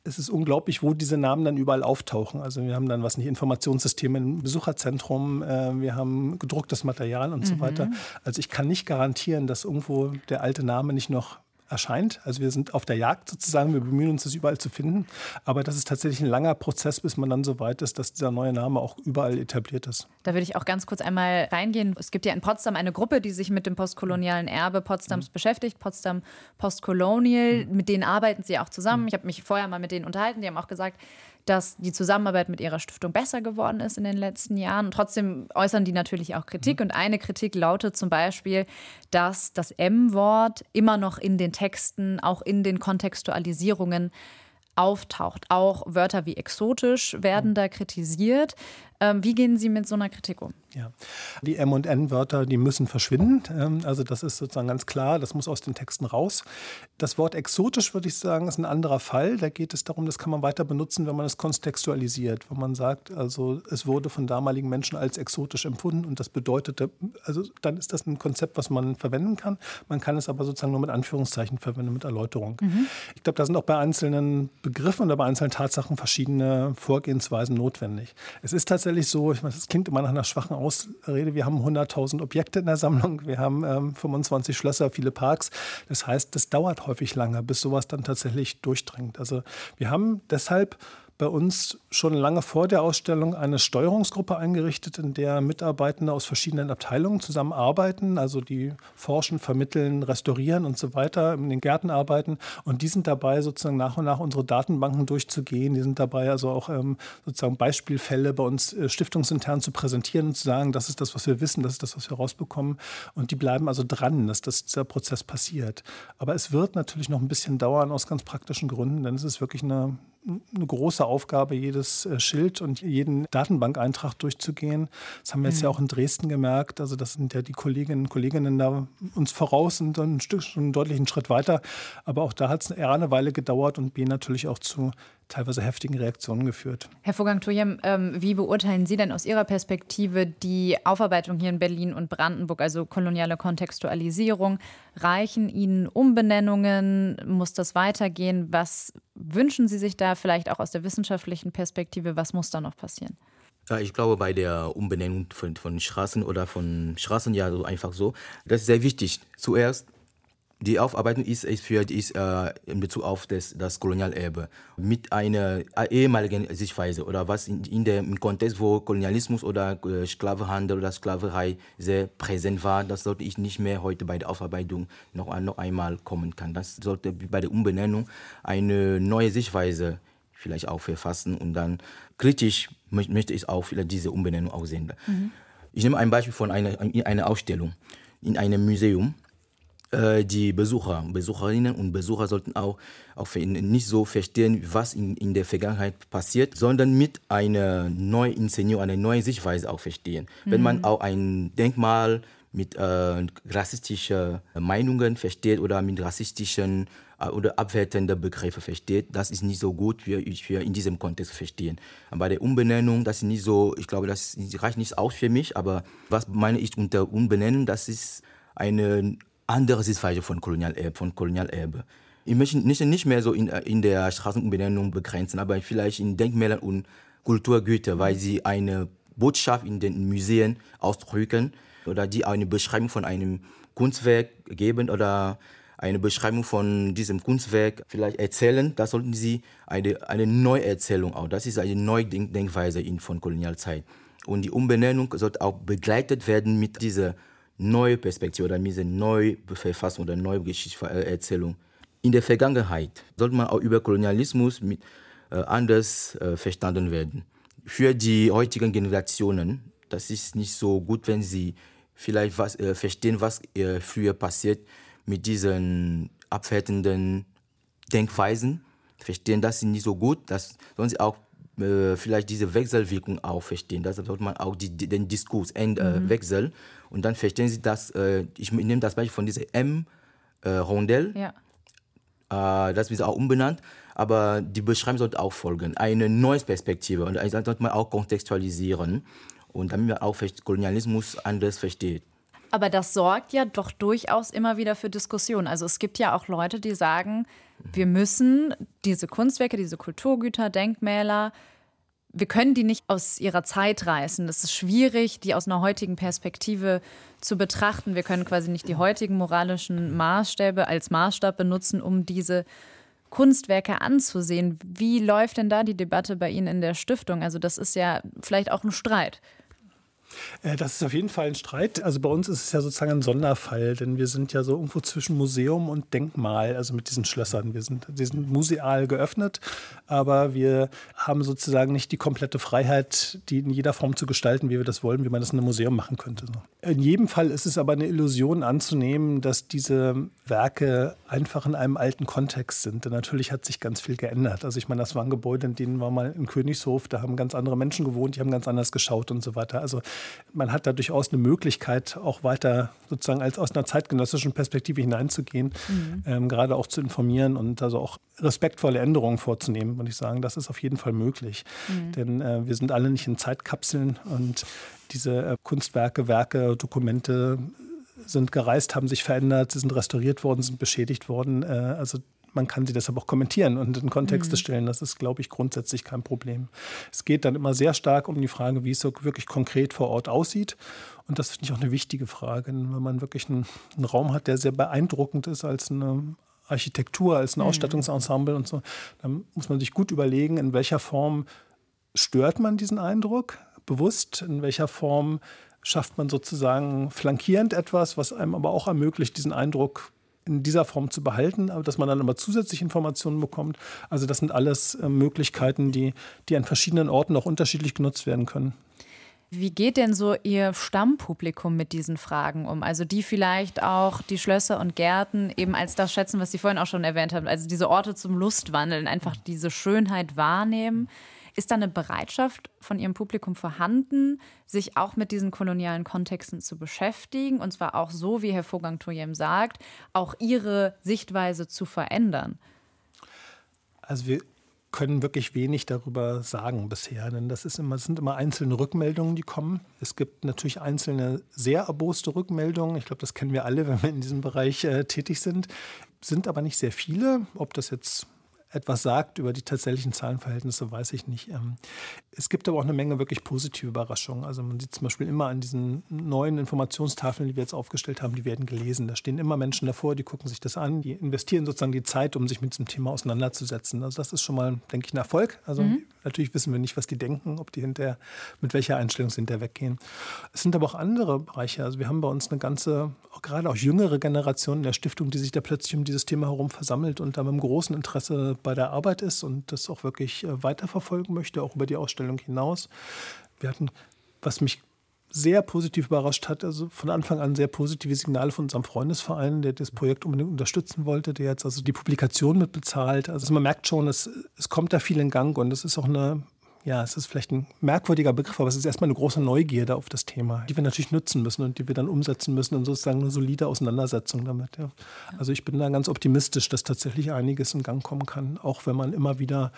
es ist unglaublich, wo diese Namen dann überall auftauchen. Also wir haben dann was nicht Informationssysteme im Besucherzentrum, äh, wir haben gedrucktes Material und mhm. so weiter. Also ich kann nicht garantieren, dass irgendwo der alte Name nicht noch erscheint. Also wir sind auf der Jagd sozusagen, wir bemühen uns, das überall zu finden. Aber das ist tatsächlich ein langer Prozess, bis man dann so weit ist, dass dieser neue Name auch überall etabliert ist. Da würde ich auch ganz kurz einmal reingehen. Es gibt ja in Potsdam eine Gruppe, die sich mit dem postkolonialen Erbe Potsdams mhm. beschäftigt, Potsdam Postcolonial. Mhm. Mit denen arbeiten sie auch zusammen. Mhm. Ich habe mich vorher mal mit denen unterhalten. Die haben auch gesagt, dass die Zusammenarbeit mit ihrer Stiftung besser geworden ist in den letzten Jahren. trotzdem äußern die natürlich auch Kritik. Mhm. Und eine Kritik lautet zum Beispiel, dass das M-Wort immer noch in den Texten, auch in den Kontextualisierungen auftaucht. Auch Wörter wie exotisch werden mhm. da kritisiert. Ähm, wie gehen Sie mit so einer Kritik um? Ja, die M- und N-Wörter, die müssen verschwinden. Ähm, also das ist sozusagen ganz klar, das muss aus den Texten raus. Das Wort exotisch, würde ich sagen, ist ein anderer Fall. Da geht es darum, das kann man weiter benutzen, wenn man es kontextualisiert. Wenn man sagt, also es wurde von damaligen Menschen als exotisch empfunden und das bedeutete, also dann ist das ein Konzept, was man verwenden kann. Man kann es aber sozusagen nur mit Anführungszeichen verwenden, mit Erläuterung. Mhm. Ich glaube, da sind auch bei einzelnen Begriffen oder bei einzelnen Tatsachen verschiedene Vorgehensweisen notwendig. Es ist tatsächlich tatsächlich so, ich meine, das klingt immer nach einer schwachen Ausrede, wir haben 100.000 Objekte in der Sammlung, wir haben ähm, 25 Schlösser, viele Parks. Das heißt, das dauert häufig lange, bis sowas dann tatsächlich durchdringt. Also wir haben deshalb bei uns schon lange vor der Ausstellung eine Steuerungsgruppe eingerichtet, in der Mitarbeitende aus verschiedenen Abteilungen zusammenarbeiten, also die forschen, vermitteln, restaurieren und so weiter, in den Gärten arbeiten. Und die sind dabei, sozusagen nach und nach unsere Datenbanken durchzugehen. Die sind dabei, also auch ähm, sozusagen Beispielfälle bei uns äh, stiftungsintern zu präsentieren und zu sagen, das ist das, was wir wissen, das ist das, was wir rausbekommen. Und die bleiben also dran, dass das, dieser Prozess passiert. Aber es wird natürlich noch ein bisschen dauern aus ganz praktischen Gründen, denn es ist wirklich eine, eine große Aufgabe, jedes äh, Schild und jeden Datenbankeintrag durchzugehen. Das haben wir jetzt mhm. ja auch in Dresden gemerkt. Also das sind ja die Kolleginnen und Kolleginnen da uns voraus und dann ein Stück schon einen deutlichen Schritt weiter. Aber auch da hat es eher eine Weile gedauert und B natürlich auch zu teilweise heftigen Reaktionen geführt. Herr Vogang-Tojem, ähm, wie beurteilen Sie denn aus Ihrer Perspektive die Aufarbeitung hier in Berlin und Brandenburg, also koloniale Kontextualisierung? Reichen Ihnen Umbenennungen? Muss das weitergehen? Was wünschen Sie sich da vielleicht auch aus der wissenschaftlichen Perspektive? Was muss da noch passieren? Ja, ich glaube, bei der Umbenennung von, von Straßen oder von Straßen, ja, so einfach so, das ist sehr wichtig. Zuerst die Aufarbeitung ist, ist für ist, äh, in Bezug auf das, das Kolonialerbe mit einer ehemaligen Sichtweise oder was in, in dem Kontext, wo Kolonialismus oder äh, Sklavenhandel oder Sklaverei sehr präsent war, das sollte ich nicht mehr heute bei der Aufarbeitung noch, noch einmal kommen kann. Das sollte bei der Umbenennung eine neue Sichtweise vielleicht auch verfassen und dann kritisch möchte ich auch vielleicht diese Umbenennung auch sehen. Mhm. Ich nehme ein Beispiel von einer, einer Ausstellung in einem Museum äh, die Besucher, Besucherinnen und Besucher sollten auch, auch nicht so verstehen, was in, in der Vergangenheit passiert, sondern mit einer neuen Inszenierung, einer neuen Sichtweise auch verstehen. Mhm. Wenn man mhm. auch ein Denkmal mit äh, rassistischen Meinungen versteht oder mit rassistischen äh, oder abwertenden Begriffen versteht, das ist nicht so gut, wie wir in diesem Kontext verstehen. Bei der Umbenennung, das ist nicht so, ich glaube, das reicht nicht aus für mich, aber was meine ich unter Umbenennen, das ist eine andere Sichtweise von Kolonialerbe. Von Kolonialerbe. Ich möchte nicht, nicht mehr so in, in der Straßenumbenennung begrenzen, aber vielleicht in Denkmälern und Kulturgüter, weil sie eine Botschaft in den Museen ausdrücken oder die eine Beschreibung von einem Kunstwerk geben oder eine Beschreibung von diesem Kunstwerk vielleicht erzählen, da sollten sie eine, eine Neuerzählung auch. Das ist eine neue Denkweise in, von Kolonialzeit. Und die Umbenennung sollte auch begleitet werden mit dieser neue Perspektive oder diese neue Verfassung oder neue Geschichtserzählung. In der Vergangenheit sollte man auch über Kolonialismus mit, äh, anders äh, verstanden werden. Für die heutigen Generationen, das ist nicht so gut, wenn sie vielleicht was, äh, verstehen, was äh, früher passiert mit diesen abwertenden Denkweisen. Verstehen das nicht so gut, das sollen sie auch äh, vielleicht diese Wechselwirkung auch verstehen. Das sollte man auch die, den Diskurs äh, mhm. wechseln und dann verstehen Sie das. Äh, ich nehme das Beispiel von dieser M-Rondell. Äh, ja. Äh, das wird auch umbenannt. Aber die Beschreibung sollte auch folgen. Eine neue Perspektive. Und das sollte man auch kontextualisieren. Und damit man auch Kolonialismus anders versteht. Aber das sorgt ja doch durchaus immer wieder für Diskussionen. Also es gibt ja auch Leute, die sagen, wir müssen diese Kunstwerke, diese Kulturgüter, Denkmäler wir können die nicht aus ihrer Zeit reißen. Es ist schwierig, die aus einer heutigen Perspektive zu betrachten. Wir können quasi nicht die heutigen moralischen Maßstäbe als Maßstab benutzen, um diese Kunstwerke anzusehen. Wie läuft denn da die Debatte bei Ihnen in der Stiftung? Also das ist ja vielleicht auch ein Streit. Äh, das ist auf jeden Fall ein Streit. Also bei uns ist es ja sozusagen ein Sonderfall, denn wir sind ja so irgendwo zwischen Museum und Denkmal, also mit diesen Schlössern. Wir sind, wir sind museal geöffnet, aber wir haben sozusagen nicht die komplette Freiheit, die in jeder Form zu gestalten, wie wir das wollen, wie man das in einem Museum machen könnte. In jedem Fall ist es aber eine Illusion anzunehmen, dass diese Werke einfach in einem alten Kontext sind. Denn natürlich hat sich ganz viel geändert. Also ich meine, das waren Gebäude, in denen war mal in Königshof, da haben ganz andere Menschen gewohnt, die haben ganz anders geschaut und so weiter. Also man hat da durchaus eine Möglichkeit, auch weiter sozusagen als aus einer zeitgenössischen Perspektive hineinzugehen, mhm. ähm, gerade auch zu informieren und also auch respektvolle Änderungen vorzunehmen, würde ich sagen. Das ist auf jeden Fall möglich. Mhm. Denn äh, wir sind alle nicht in Zeitkapseln und diese äh, Kunstwerke, Werke, Dokumente sind gereist, haben sich verändert, sie sind restauriert worden, sind beschädigt worden. Äh, also man kann sie deshalb auch kommentieren und in Kontexte mhm. stellen. Das ist, glaube ich, grundsätzlich kein Problem. Es geht dann immer sehr stark um die Frage, wie es so wirklich konkret vor Ort aussieht. Und das finde ich auch eine wichtige Frage. Wenn man wirklich einen, einen Raum hat, der sehr beeindruckend ist als eine Architektur, als ein mhm. Ausstattungsensemble und so, dann muss man sich gut überlegen, in welcher Form stört man diesen Eindruck bewusst, in welcher Form schafft man sozusagen flankierend etwas, was einem aber auch ermöglicht, diesen Eindruck in dieser Form zu behalten, aber dass man dann immer zusätzlich Informationen bekommt. Also das sind alles äh, Möglichkeiten, die, die an verschiedenen Orten auch unterschiedlich genutzt werden können. Wie geht denn so Ihr Stammpublikum mit diesen Fragen um? Also die vielleicht auch die Schlösser und Gärten eben als das schätzen, was Sie vorhin auch schon erwähnt haben, also diese Orte zum Lustwandeln, einfach diese Schönheit wahrnehmen. Ist da eine Bereitschaft von Ihrem Publikum vorhanden, sich auch mit diesen kolonialen Kontexten zu beschäftigen? Und zwar auch so, wie Herr Fogang-Toyem sagt, auch ihre Sichtweise zu verändern? Also wir können wirklich wenig darüber sagen bisher, denn das ist immer, das sind immer einzelne Rückmeldungen, die kommen. Es gibt natürlich einzelne sehr erboste Rückmeldungen. Ich glaube, das kennen wir alle, wenn wir in diesem Bereich äh, tätig sind. Sind aber nicht sehr viele. Ob das jetzt etwas sagt über die tatsächlichen Zahlenverhältnisse, weiß ich nicht. Ähm, es gibt aber auch eine Menge wirklich positive Überraschungen. Also man sieht zum Beispiel immer an diesen neuen Informationstafeln, die wir jetzt aufgestellt haben, die werden gelesen. Da stehen immer Menschen davor, die gucken sich das an, die investieren sozusagen die Zeit, um sich mit diesem Thema auseinanderzusetzen. Also das ist schon mal, denke ich, ein Erfolg. Also mhm. Natürlich wissen wir nicht, was die denken, ob die hinterher, mit welcher Einstellung sie hinterher weggehen. Es sind aber auch andere Bereiche. Also wir haben bei uns eine ganze, auch gerade auch jüngere Generation in der Stiftung, die sich da plötzlich um dieses Thema herum versammelt und da mit einem großen Interesse bei der Arbeit ist und das auch wirklich äh, weiterverfolgen möchte, auch über die Ausstellung hinaus. Wir hatten, was mich sehr positiv überrascht hat, also von Anfang an sehr positive Signale von unserem Freundesverein, der das Projekt unbedingt unterstützen wollte, der jetzt also die Publikation mit bezahlt. Also man merkt schon, es, es kommt da viel in Gang und es ist auch eine ja, es ist vielleicht ein merkwürdiger Begriff, aber es ist erstmal eine große Neugierde auf das Thema, die wir natürlich nutzen müssen und die wir dann umsetzen müssen in sozusagen eine solide Auseinandersetzung damit. Ja. Also ich bin da ganz optimistisch, dass tatsächlich einiges in Gang kommen kann, auch wenn man immer wieder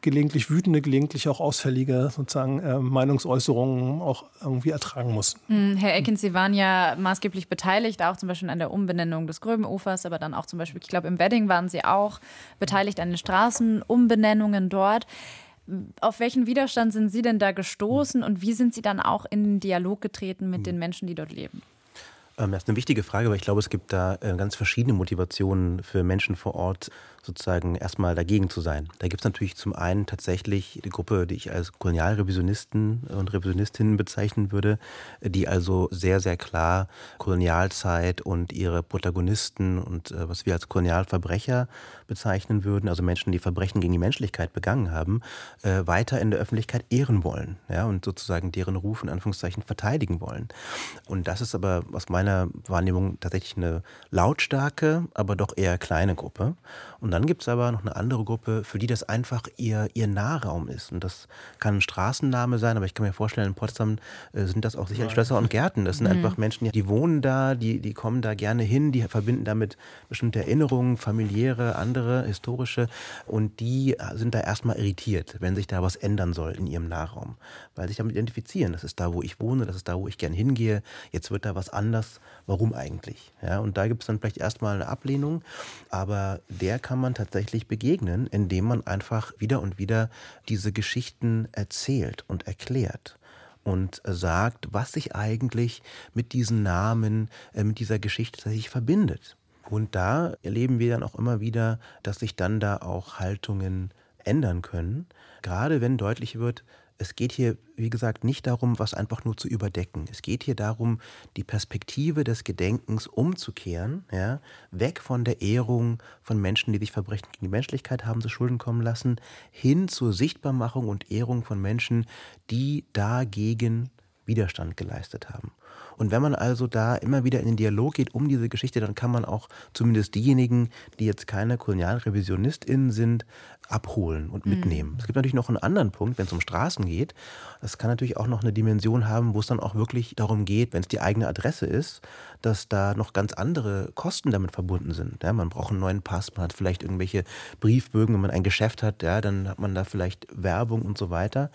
gelegentlich wütende, gelegentlich auch ausfällige sozusagen äh, Meinungsäußerungen auch irgendwie ertragen muss. Hm, Herr Eckens, Sie waren ja maßgeblich beteiligt, auch zum Beispiel an der Umbenennung des Gröbenufers, aber dann auch zum Beispiel, ich glaube, im Wedding waren Sie auch beteiligt an den Straßenumbenennungen dort. Auf welchen Widerstand sind Sie denn da gestoßen und wie sind Sie dann auch in den Dialog getreten mit den Menschen, die dort leben? Ähm, das ist eine wichtige Frage, weil ich glaube, es gibt da äh, ganz verschiedene Motivationen für Menschen vor Ort, sozusagen erstmal dagegen zu sein. Da gibt es natürlich zum einen tatsächlich die Gruppe, die ich als Kolonialrevisionisten und Revisionistinnen bezeichnen würde, die also sehr, sehr klar Kolonialzeit und ihre Protagonisten und äh, was wir als Kolonialverbrecher bezeichnen würden, also Menschen, die Verbrechen gegen die Menschlichkeit begangen haben, äh, weiter in der Öffentlichkeit ehren wollen ja, und sozusagen deren Ruf in Anführungszeichen verteidigen wollen. Und das ist aber aus meiner Wahrnehmung tatsächlich eine lautstarke, aber doch eher kleine Gruppe. Und dann gibt es aber noch eine andere Gruppe, für die das einfach ihr, ihr Nahraum ist. Und das kann ein Straßenname sein, aber ich kann mir vorstellen, in Potsdam äh, sind das auch sicher Schlösser und Gärten. Das sind mhm. einfach Menschen, die wohnen da, die, die kommen da gerne hin, die verbinden damit bestimmte Erinnerungen, familiäre, andere, historische. Und die sind da erstmal irritiert, wenn sich da was ändern soll in ihrem Nahraum. Weil sich damit identifizieren. Das ist da, wo ich wohne, das ist da, wo ich gern hingehe. Jetzt wird da was anders warum eigentlich? Ja, und da gibt es dann vielleicht erstmal eine Ablehnung, aber der kann man tatsächlich begegnen, indem man einfach wieder und wieder diese Geschichten erzählt und erklärt und sagt, was sich eigentlich mit diesen Namen, äh, mit dieser Geschichte tatsächlich verbindet. Und da erleben wir dann auch immer wieder, dass sich dann da auch Haltungen ändern können. Gerade wenn deutlich wird, es geht hier, wie gesagt, nicht darum, was einfach nur zu überdecken. Es geht hier darum, die Perspektive des Gedenkens umzukehren, ja, weg von der Ehrung von Menschen, die sich Verbrechen gegen die Menschlichkeit haben zu Schulden kommen lassen, hin zur Sichtbarmachung und Ehrung von Menschen, die dagegen Widerstand geleistet haben. Und wenn man also da immer wieder in den Dialog geht um diese Geschichte, dann kann man auch zumindest diejenigen, die jetzt keine KolonialrevisionistInnen sind, abholen und mhm. mitnehmen. Mhm. Es gibt natürlich noch einen anderen Punkt, wenn es um Straßen geht. Das kann natürlich auch noch eine Dimension haben, wo es dann auch wirklich darum geht, wenn es die eigene Adresse ist, dass da noch ganz andere Kosten damit verbunden sind. Ja, man braucht einen neuen Pass, man hat vielleicht irgendwelche Briefbögen, wenn man ein Geschäft hat, ja, dann hat man da vielleicht Werbung und so weiter.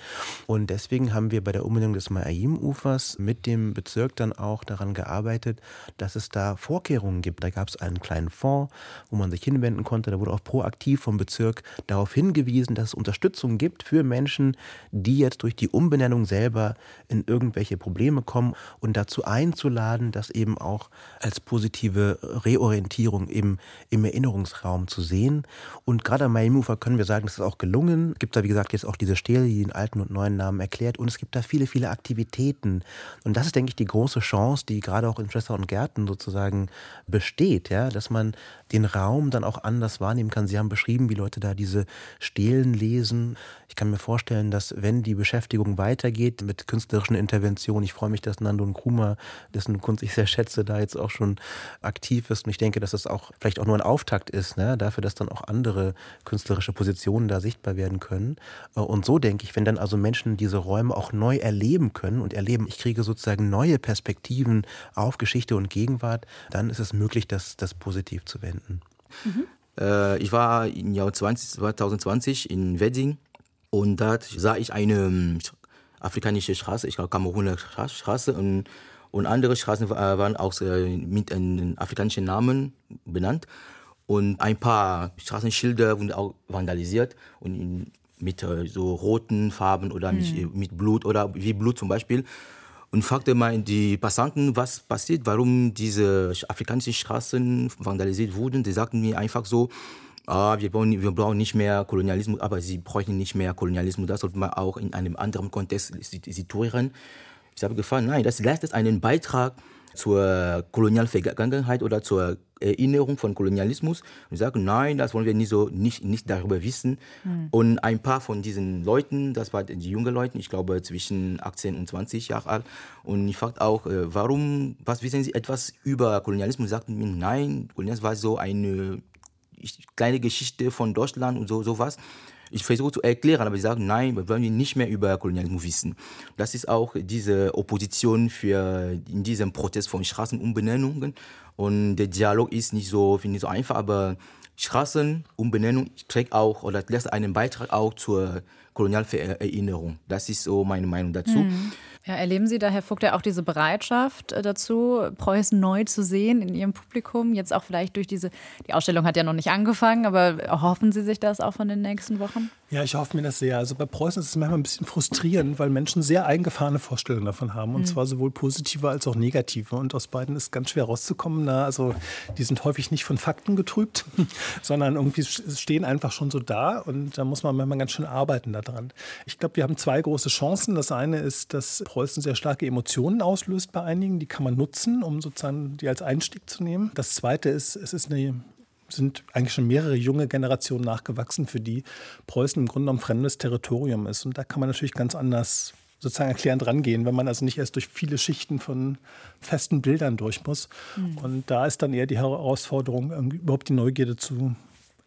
Und deswegen haben wir bei der Umbenennung des Maayim-Ufers mit dem Bezirk dann auch daran gearbeitet, dass es da Vorkehrungen gibt. Da gab es einen kleinen Fonds, wo man sich hinwenden konnte. Da wurde auch proaktiv vom Bezirk darauf hingewiesen, dass es Unterstützung gibt für Menschen, die jetzt durch die Umbenennung selber in irgendwelche Probleme kommen und dazu einzuladen, das eben auch als positive Reorientierung im, im Erinnerungsraum zu sehen. Und gerade am Maimufer können wir sagen, das ist auch gelungen. Es gibt da, wie gesagt, jetzt auch diese Stele, die den alten und neuen Namen erklärt. Und es gibt da viele, viele Aktivitäten. Und das ist, denke ich, die große Chance, die gerade auch in Schlösser und Gärten sozusagen besteht, ja, dass man den Raum dann auch anders wahrnehmen kann. Sie haben beschrieben, wie Leute da diese Stelen lesen. Ich kann mir vorstellen, dass wenn die Beschäftigung weitergeht mit künstlerischen Interventionen, ich freue mich, dass Nando Nkrumah, dessen Kunst ich sehr schätze, da jetzt auch schon aktiv ist. Und ich denke, dass das auch vielleicht auch nur ein Auftakt ist, ne, dafür, dass dann auch andere künstlerische Positionen da sichtbar werden können. Und so denke ich, wenn dann also Menschen diese Räume auch neu erleben können und erleben, ich kriege sozusagen neue Perspektiven auf Geschichte und Gegenwart, dann ist es möglich, das, das positiv zu wenden. Mhm. Äh, ich war im Jahr 20, 2020 in Wedding und dort sah ich eine ähm, afrikanische Straße, ich glaube Kameruner Straße und, und andere Straßen waren auch äh, mit einem afrikanischen Namen benannt. Und ein paar Straßenschilder wurden auch vandalisiert und in, mit äh, so roten Farben oder mhm. mit, mit Blut oder wie Blut zum Beispiel und fragte mal die Passanten, was passiert, warum diese afrikanischen Straßen vandalisiert wurden. Die sagten mir einfach so, ah, wir, brauchen, wir brauchen nicht mehr Kolonialismus, aber sie bräuchten nicht mehr Kolonialismus. Das sollte man auch in einem anderen Kontext situieren. Ich habe gefragt, nein, das leistet einen Beitrag zur Kolonialvergangenheit oder zur Erinnerung von Kolonialismus und sagen, nein, das wollen wir nicht so nicht, nicht darüber wissen. Mhm. Und ein paar von diesen Leuten, das waren die jungen Leute, ich glaube zwischen 18 und 20 Jahre alt, und ich fragte auch, äh, warum, was wissen Sie etwas über Kolonialismus? Sie sagten mir, nein, Kolonialismus war so eine kleine Geschichte von Deutschland und so sowas. Ich versuche zu erklären, aber sie sagen, nein, wir wollen nicht mehr über Kolonialismus wissen. Das ist auch diese Opposition für in diesem Protest von Straßenumbenennungen. Und der Dialog ist nicht so, ich so einfach, aber Straßenumbenennung trägt auch oder lässt einen Beitrag auch zur Kolonialerinnerung. Das ist so meine Meinung dazu. Mhm. Ja, erleben Sie da, Herr Vogt, ja auch diese Bereitschaft äh, dazu, Preußen neu zu sehen in Ihrem Publikum? Jetzt auch vielleicht durch diese, die Ausstellung hat ja noch nicht angefangen, aber erhoffen Sie sich das auch von den nächsten Wochen? Ja, ich hoffe mir das sehr. Also bei Preußen ist es manchmal ein bisschen frustrierend, weil Menschen sehr eingefahrene Vorstellungen davon haben. Und mhm. zwar sowohl positive als auch negative. Und aus beiden ist ganz schwer rauszukommen. Na, also die sind häufig nicht von Fakten getrübt, sondern irgendwie stehen einfach schon so da. Und da muss man manchmal ganz schön arbeiten daran. Ich glaube, wir haben zwei große Chancen. Das eine ist, dass Preußen sehr starke Emotionen auslöst bei einigen. Die kann man nutzen, um sozusagen die als Einstieg zu nehmen. Das zweite ist, es ist eine sind eigentlich schon mehrere junge Generationen nachgewachsen, für die Preußen im Grunde genommen fremdes Territorium ist. Und da kann man natürlich ganz anders sozusagen erklärend rangehen, wenn man also nicht erst durch viele Schichten von festen Bildern durch muss. Mhm. Und da ist dann eher die Herausforderung, überhaupt die Neugierde zu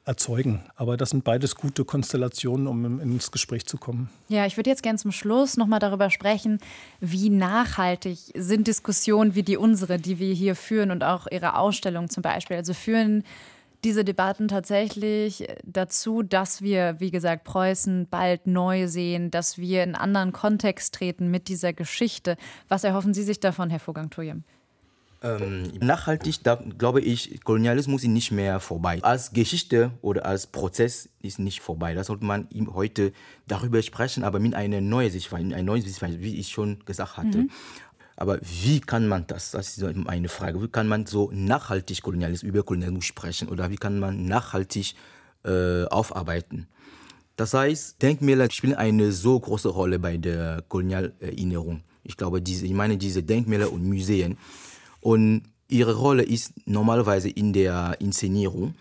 erzeugen. Aber das sind beides gute Konstellationen, um ins Gespräch zu kommen. Ja, ich würde jetzt gerne zum Schluss noch mal darüber sprechen, wie nachhaltig sind Diskussionen wie die unsere, die wir hier führen und auch Ihre Ausstellung zum Beispiel. Also führen diese Debatten tatsächlich dazu, dass wir, wie gesagt, Preußen bald neu sehen, dass wir in einen anderen Kontext treten mit dieser Geschichte. Was erhoffen Sie sich davon, Herr Vogang-Tojem? Ähm, nachhaltig, da glaube ich, Kolonialismus ist nicht mehr vorbei. Als Geschichte oder als Prozess ist nicht vorbei. Da sollte man heute darüber sprechen, aber mit einer neuen Sichtweise, einer neuen Sichtweise, wie ich schon gesagt hatte. Mhm. Aber wie kann man das? Das ist eine Frage. Wie kann man so nachhaltig Kolonialismus, über Kolonialismus sprechen oder wie kann man nachhaltig äh, aufarbeiten? Das heißt, Denkmäler spielen eine so große Rolle bei der Kolonialerinnerung. Ich glaube, diese, ich meine diese Denkmäler und Museen. Und ihre Rolle ist normalerweise in der Inszenierung.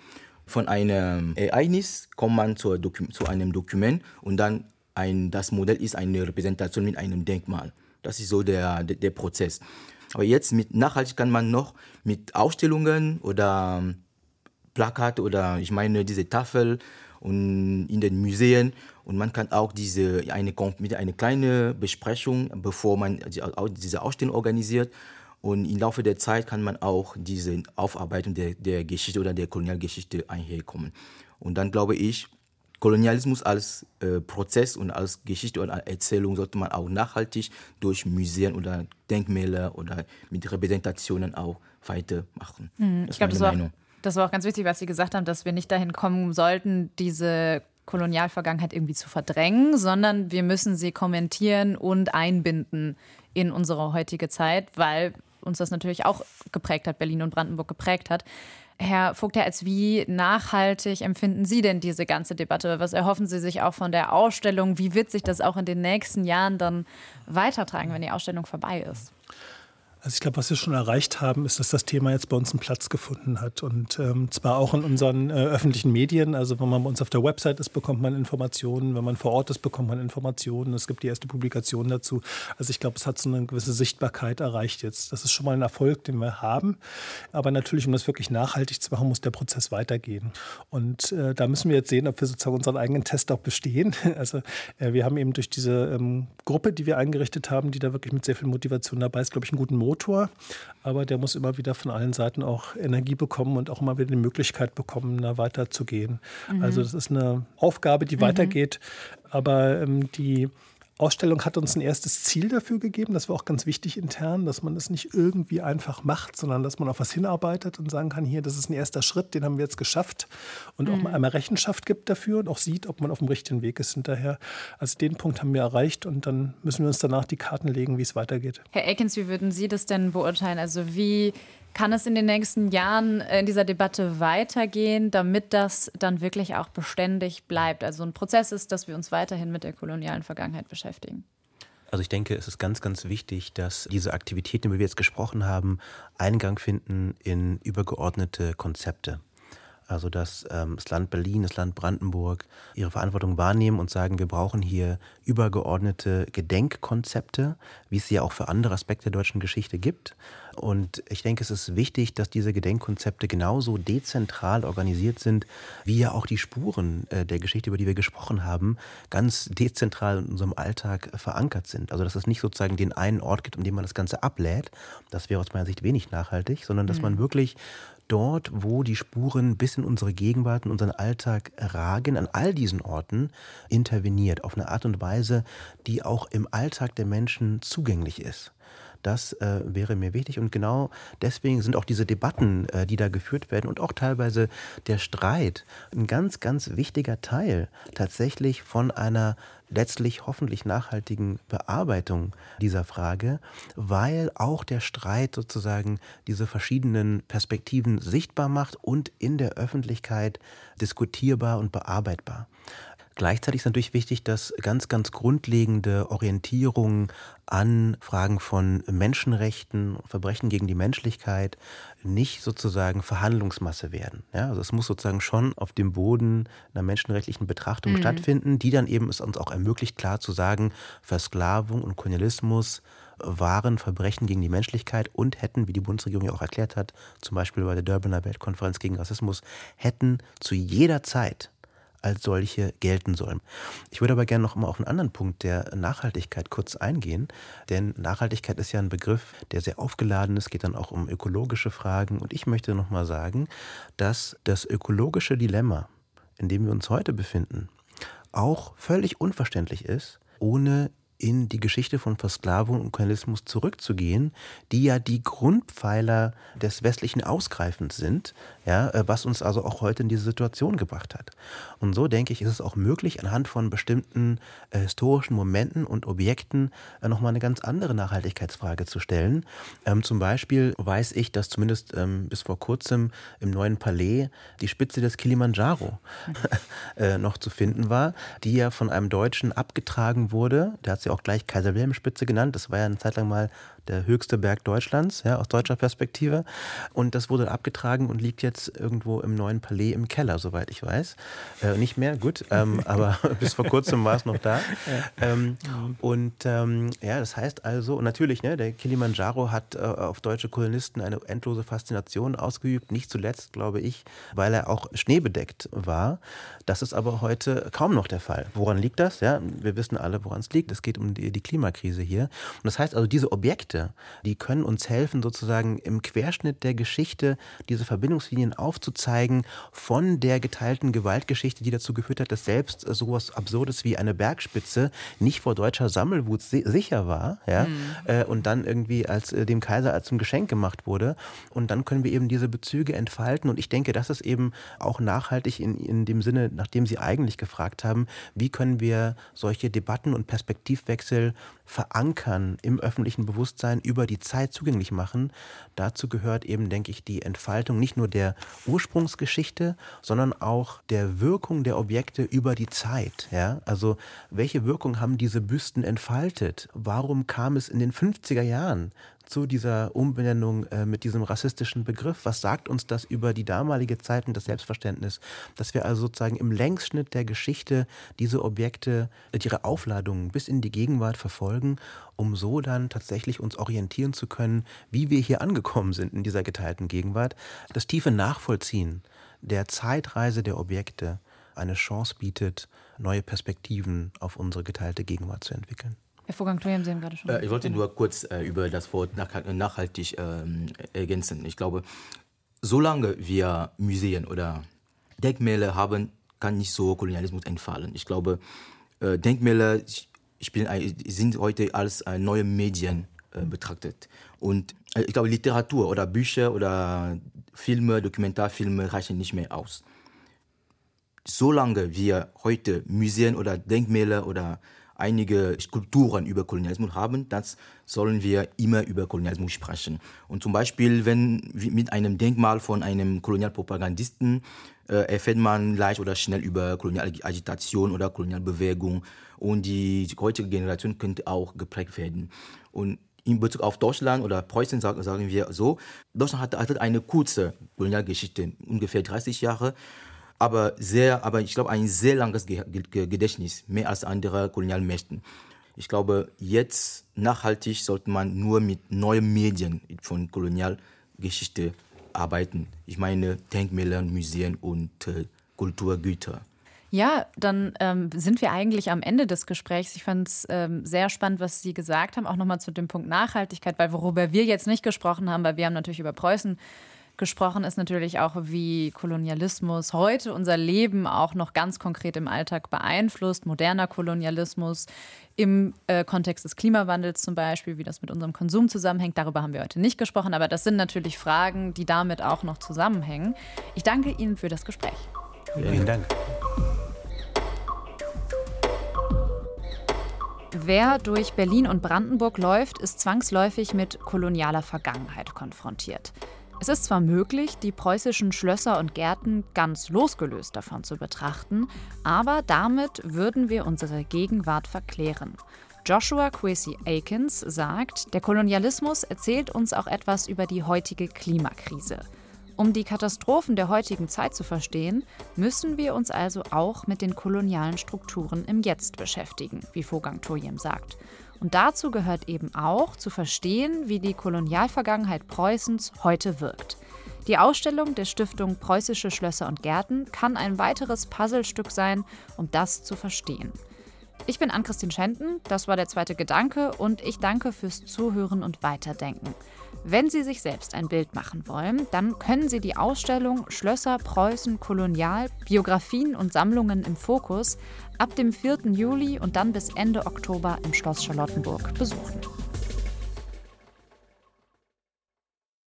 Von einem Ereignis kommt man zu, zu einem Dokument und dann ein, das Modell ist eine Repräsentation mit einem Denkmal. Das ist so der, der, der Prozess. Aber jetzt mit Nachhaltigkeit kann man noch mit Ausstellungen oder Plakate oder ich meine diese Tafel und in den Museen und man kann auch diese eine mit eine kleine Besprechung, bevor man diese Ausstellung organisiert und im Laufe der Zeit kann man auch diese Aufarbeitung der, der Geschichte oder der Kolonialgeschichte einherkommen. Und dann glaube ich, Kolonialismus als äh, Prozess und als Geschichte oder Erzählung sollte man auch nachhaltig durch Museen oder Denkmäler oder mit Repräsentationen auch weitermachen. Mhm, ich glaube, das, war, das war auch ganz wichtig, was Sie gesagt haben, dass wir nicht dahin kommen sollten, diese Kolonialvergangenheit irgendwie zu verdrängen, sondern wir müssen sie kommentieren und einbinden in unsere heutige Zeit, weil uns das natürlich auch geprägt hat, Berlin und Brandenburg geprägt hat. Herr Vogt, als wie nachhaltig empfinden Sie denn diese ganze Debatte? Was erhoffen Sie sich auch von der Ausstellung? Wie wird sich das auch in den nächsten Jahren dann weitertragen, wenn die Ausstellung vorbei ist? Also ich glaube, was wir schon erreicht haben, ist, dass das Thema jetzt bei uns einen Platz gefunden hat. Und ähm, zwar auch in unseren äh, öffentlichen Medien. Also wenn man bei uns auf der Website ist, bekommt man Informationen. Wenn man vor Ort ist, bekommt man Informationen. Es gibt die erste Publikation dazu. Also ich glaube, es hat so eine gewisse Sichtbarkeit erreicht jetzt. Das ist schon mal ein Erfolg, den wir haben. Aber natürlich, um das wirklich nachhaltig zu machen, muss der Prozess weitergehen. Und äh, da müssen wir jetzt sehen, ob wir sozusagen unseren eigenen Test auch bestehen. Also äh, wir haben eben durch diese ähm, Gruppe, die wir eingerichtet haben, die da wirklich mit sehr viel Motivation dabei ist, glaube ich, einen guten Modus Motor, aber der muss immer wieder von allen Seiten auch Energie bekommen und auch immer wieder die Möglichkeit bekommen, da weiterzugehen. Mhm. Also das ist eine Aufgabe, die mhm. weitergeht, aber ähm, die Ausstellung hat uns ein erstes Ziel dafür gegeben. Das war auch ganz wichtig intern, dass man es nicht irgendwie einfach macht, sondern dass man auf was hinarbeitet und sagen kann, hier, das ist ein erster Schritt, den haben wir jetzt geschafft und mhm. auch mal einmal Rechenschaft gibt dafür und auch sieht, ob man auf dem richtigen Weg ist hinterher. Also den Punkt haben wir erreicht und dann müssen wir uns danach die Karten legen, wie es weitergeht. Herr Eckens, wie würden Sie das denn beurteilen? Also wie kann es in den nächsten Jahren in dieser Debatte weitergehen, damit das dann wirklich auch beständig bleibt? Also ein Prozess ist, dass wir uns weiterhin mit der kolonialen Vergangenheit beschäftigen. Also ich denke, es ist ganz, ganz wichtig, dass diese Aktivitäten, über die wir jetzt gesprochen haben, Eingang finden in übergeordnete Konzepte. Also dass ähm, das Land Berlin, das Land Brandenburg ihre Verantwortung wahrnehmen und sagen, wir brauchen hier übergeordnete Gedenkkonzepte, wie es sie ja auch für andere Aspekte der deutschen Geschichte gibt. Und ich denke, es ist wichtig, dass diese Gedenkkonzepte genauso dezentral organisiert sind, wie ja auch die Spuren äh, der Geschichte, über die wir gesprochen haben, ganz dezentral in unserem Alltag verankert sind. Also dass es nicht sozusagen den einen Ort gibt, um den man das Ganze ablädt. Das wäre aus meiner Sicht wenig nachhaltig, sondern dass mhm. man wirklich dort, wo die Spuren bis in unsere Gegenwart, in unseren Alltag ragen, an all diesen Orten interveniert, auf eine Art und Weise, die auch im Alltag der Menschen zugänglich ist. Das äh, wäre mir wichtig. Und genau deswegen sind auch diese Debatten, äh, die da geführt werden und auch teilweise der Streit ein ganz, ganz wichtiger Teil tatsächlich von einer letztlich hoffentlich nachhaltigen Bearbeitung dieser Frage, weil auch der Streit sozusagen diese verschiedenen Perspektiven sichtbar macht und in der Öffentlichkeit diskutierbar und bearbeitbar. Gleichzeitig ist natürlich wichtig, dass ganz, ganz grundlegende Orientierungen an Fragen von Menschenrechten, Verbrechen gegen die Menschlichkeit nicht sozusagen Verhandlungsmasse werden. Ja, also es muss sozusagen schon auf dem Boden einer menschenrechtlichen Betrachtung mhm. stattfinden, die dann eben es uns auch ermöglicht, klar zu sagen, Versklavung und Kolonialismus waren Verbrechen gegen die Menschlichkeit und hätten, wie die Bundesregierung ja auch erklärt hat, zum Beispiel bei der Durbaner Weltkonferenz gegen Rassismus, hätten zu jeder Zeit als solche gelten sollen. Ich würde aber gerne noch mal auf einen anderen Punkt der Nachhaltigkeit kurz eingehen, denn Nachhaltigkeit ist ja ein Begriff, der sehr aufgeladen ist, geht dann auch um ökologische Fragen und ich möchte noch mal sagen, dass das ökologische Dilemma, in dem wir uns heute befinden, auch völlig unverständlich ist, ohne in die Geschichte von Versklavung und Kolonialismus zurückzugehen, die ja die Grundpfeiler des westlichen Ausgreifens sind, ja, äh, was uns also auch heute in diese Situation gebracht hat. Und so denke ich, ist es auch möglich, anhand von bestimmten äh, historischen Momenten und Objekten äh, nochmal eine ganz andere Nachhaltigkeitsfrage zu stellen. Ähm, zum Beispiel weiß ich, dass zumindest ähm, bis vor kurzem im neuen Palais die Spitze des Kilimanjaro äh, noch zu finden war, die ja von einem Deutschen abgetragen wurde. Der hat sie auch gleich Kaiser Wilhelm Spitze genannt. Das war ja eine Zeit lang mal der höchste Berg Deutschlands, ja, aus deutscher Perspektive. Und das wurde abgetragen und liegt jetzt irgendwo im neuen Palais im Keller, soweit ich weiß. Äh, nicht mehr, gut, ähm, aber bis vor kurzem war es noch da. Ähm, und ähm, ja, das heißt also, und natürlich, ne, der Kilimanjaro hat äh, auf deutsche Kolonisten eine endlose Faszination ausgeübt, nicht zuletzt, glaube ich, weil er auch schneebedeckt war. Das ist aber heute kaum noch der Fall. Woran liegt das? Ja, wir wissen alle, woran es liegt. Es geht um die, die Klimakrise hier. Und das heißt also, diese Objekte, die können uns helfen, sozusagen im Querschnitt der Geschichte diese Verbindungslinien aufzuzeigen von der geteilten Gewaltgeschichte, die dazu geführt hat, dass selbst so etwas Absurdes wie eine Bergspitze nicht vor deutscher Sammelwut sicher war, ja, mhm. äh, und dann irgendwie als äh, dem Kaiser als zum Geschenk gemacht wurde. Und dann können wir eben diese Bezüge entfalten. Und ich denke, das ist eben auch nachhaltig in, in dem Sinne, nachdem Sie eigentlich gefragt haben, wie können wir solche Debatten und Perspektivwechsel verankern im öffentlichen Bewusstsein über die Zeit zugänglich machen. Dazu gehört eben, denke ich, die Entfaltung nicht nur der Ursprungsgeschichte, sondern auch der Wirkung der Objekte über die Zeit. Ja? Also welche Wirkung haben diese Büsten entfaltet? Warum kam es in den 50er Jahren zu dieser Umbenennung äh, mit diesem rassistischen Begriff? Was sagt uns das über die damalige Zeit und das Selbstverständnis? Dass wir also sozusagen im Längsschnitt der Geschichte diese Objekte, äh, ihre Aufladungen bis in die Gegenwart verfolgen, um so dann tatsächlich uns orientieren zu können, wie wir hier angekommen sind in dieser geteilten Gegenwart. Das tiefe Nachvollziehen der Zeitreise der Objekte eine Chance bietet, neue Perspektiven auf unsere geteilte Gegenwart zu entwickeln. Herr Vorgang, Sie haben gerade schon. Äh, ich wollte nur kurz äh, über das Wort nach, nachhaltig äh, ergänzen. Ich glaube, solange wir Museen oder Denkmäler haben, kann nicht so Kolonialismus entfallen. Ich glaube, äh, Denkmäler spielen, sind heute als neue Medien äh, betrachtet. Und äh, ich glaube, Literatur oder Bücher oder Filme, Dokumentarfilme reichen nicht mehr aus. Solange wir heute Museen oder Denkmäler oder einige Kulturen über Kolonialismus haben, das sollen wir immer über Kolonialismus sprechen. Und zum Beispiel, wenn mit einem Denkmal von einem Kolonialpropagandisten äh, erfährt man leicht oder schnell über Kolonialagitation oder Kolonialbewegung und die heutige Generation könnte auch geprägt werden. Und in Bezug auf Deutschland oder Preußen sagen wir so, Deutschland hat eine kurze Kolonialgeschichte, ungefähr 30 Jahre aber sehr, aber ich glaube, ein sehr langes Gedächtnis, mehr als andere Kolonialmächten. Ich glaube, jetzt nachhaltig sollte man nur mit neuen Medien von Kolonialgeschichte arbeiten. Ich meine Denkmäler, Museen und äh, Kulturgüter. Ja, dann ähm, sind wir eigentlich am Ende des Gesprächs. Ich fand es ähm, sehr spannend, was Sie gesagt haben, auch nochmal zu dem Punkt Nachhaltigkeit, weil worüber wir jetzt nicht gesprochen haben, weil wir haben natürlich über Preußen gesprochen ist natürlich auch, wie Kolonialismus heute unser Leben auch noch ganz konkret im Alltag beeinflusst. Moderner Kolonialismus im äh, Kontext des Klimawandels zum Beispiel, wie das mit unserem Konsum zusammenhängt. Darüber haben wir heute nicht gesprochen, aber das sind natürlich Fragen, die damit auch noch zusammenhängen. Ich danke Ihnen für das Gespräch. Vielen Dank. Wer durch Berlin und Brandenburg läuft, ist zwangsläufig mit kolonialer Vergangenheit konfrontiert. Es ist zwar möglich, die preußischen Schlösser und Gärten ganz losgelöst davon zu betrachten, aber damit würden wir unsere Gegenwart verklären. Joshua Quincy Aikens sagt, der Kolonialismus erzählt uns auch etwas über die heutige Klimakrise. Um die Katastrophen der heutigen Zeit zu verstehen, müssen wir uns also auch mit den kolonialen Strukturen im Jetzt beschäftigen, wie Vogang Tojem sagt. Und dazu gehört eben auch zu verstehen, wie die Kolonialvergangenheit Preußens heute wirkt. Die Ausstellung der Stiftung Preußische Schlösser und Gärten kann ein weiteres Puzzlestück sein, um das zu verstehen. Ich bin Ann-Christine Schenten, das war der zweite Gedanke und ich danke fürs Zuhören und Weiterdenken. Wenn Sie sich selbst ein Bild machen wollen, dann können Sie die Ausstellung Schlösser Preußen Kolonial, Biografien und Sammlungen im Fokus ab dem 4. Juli und dann bis Ende Oktober im Schloss Charlottenburg besuchen.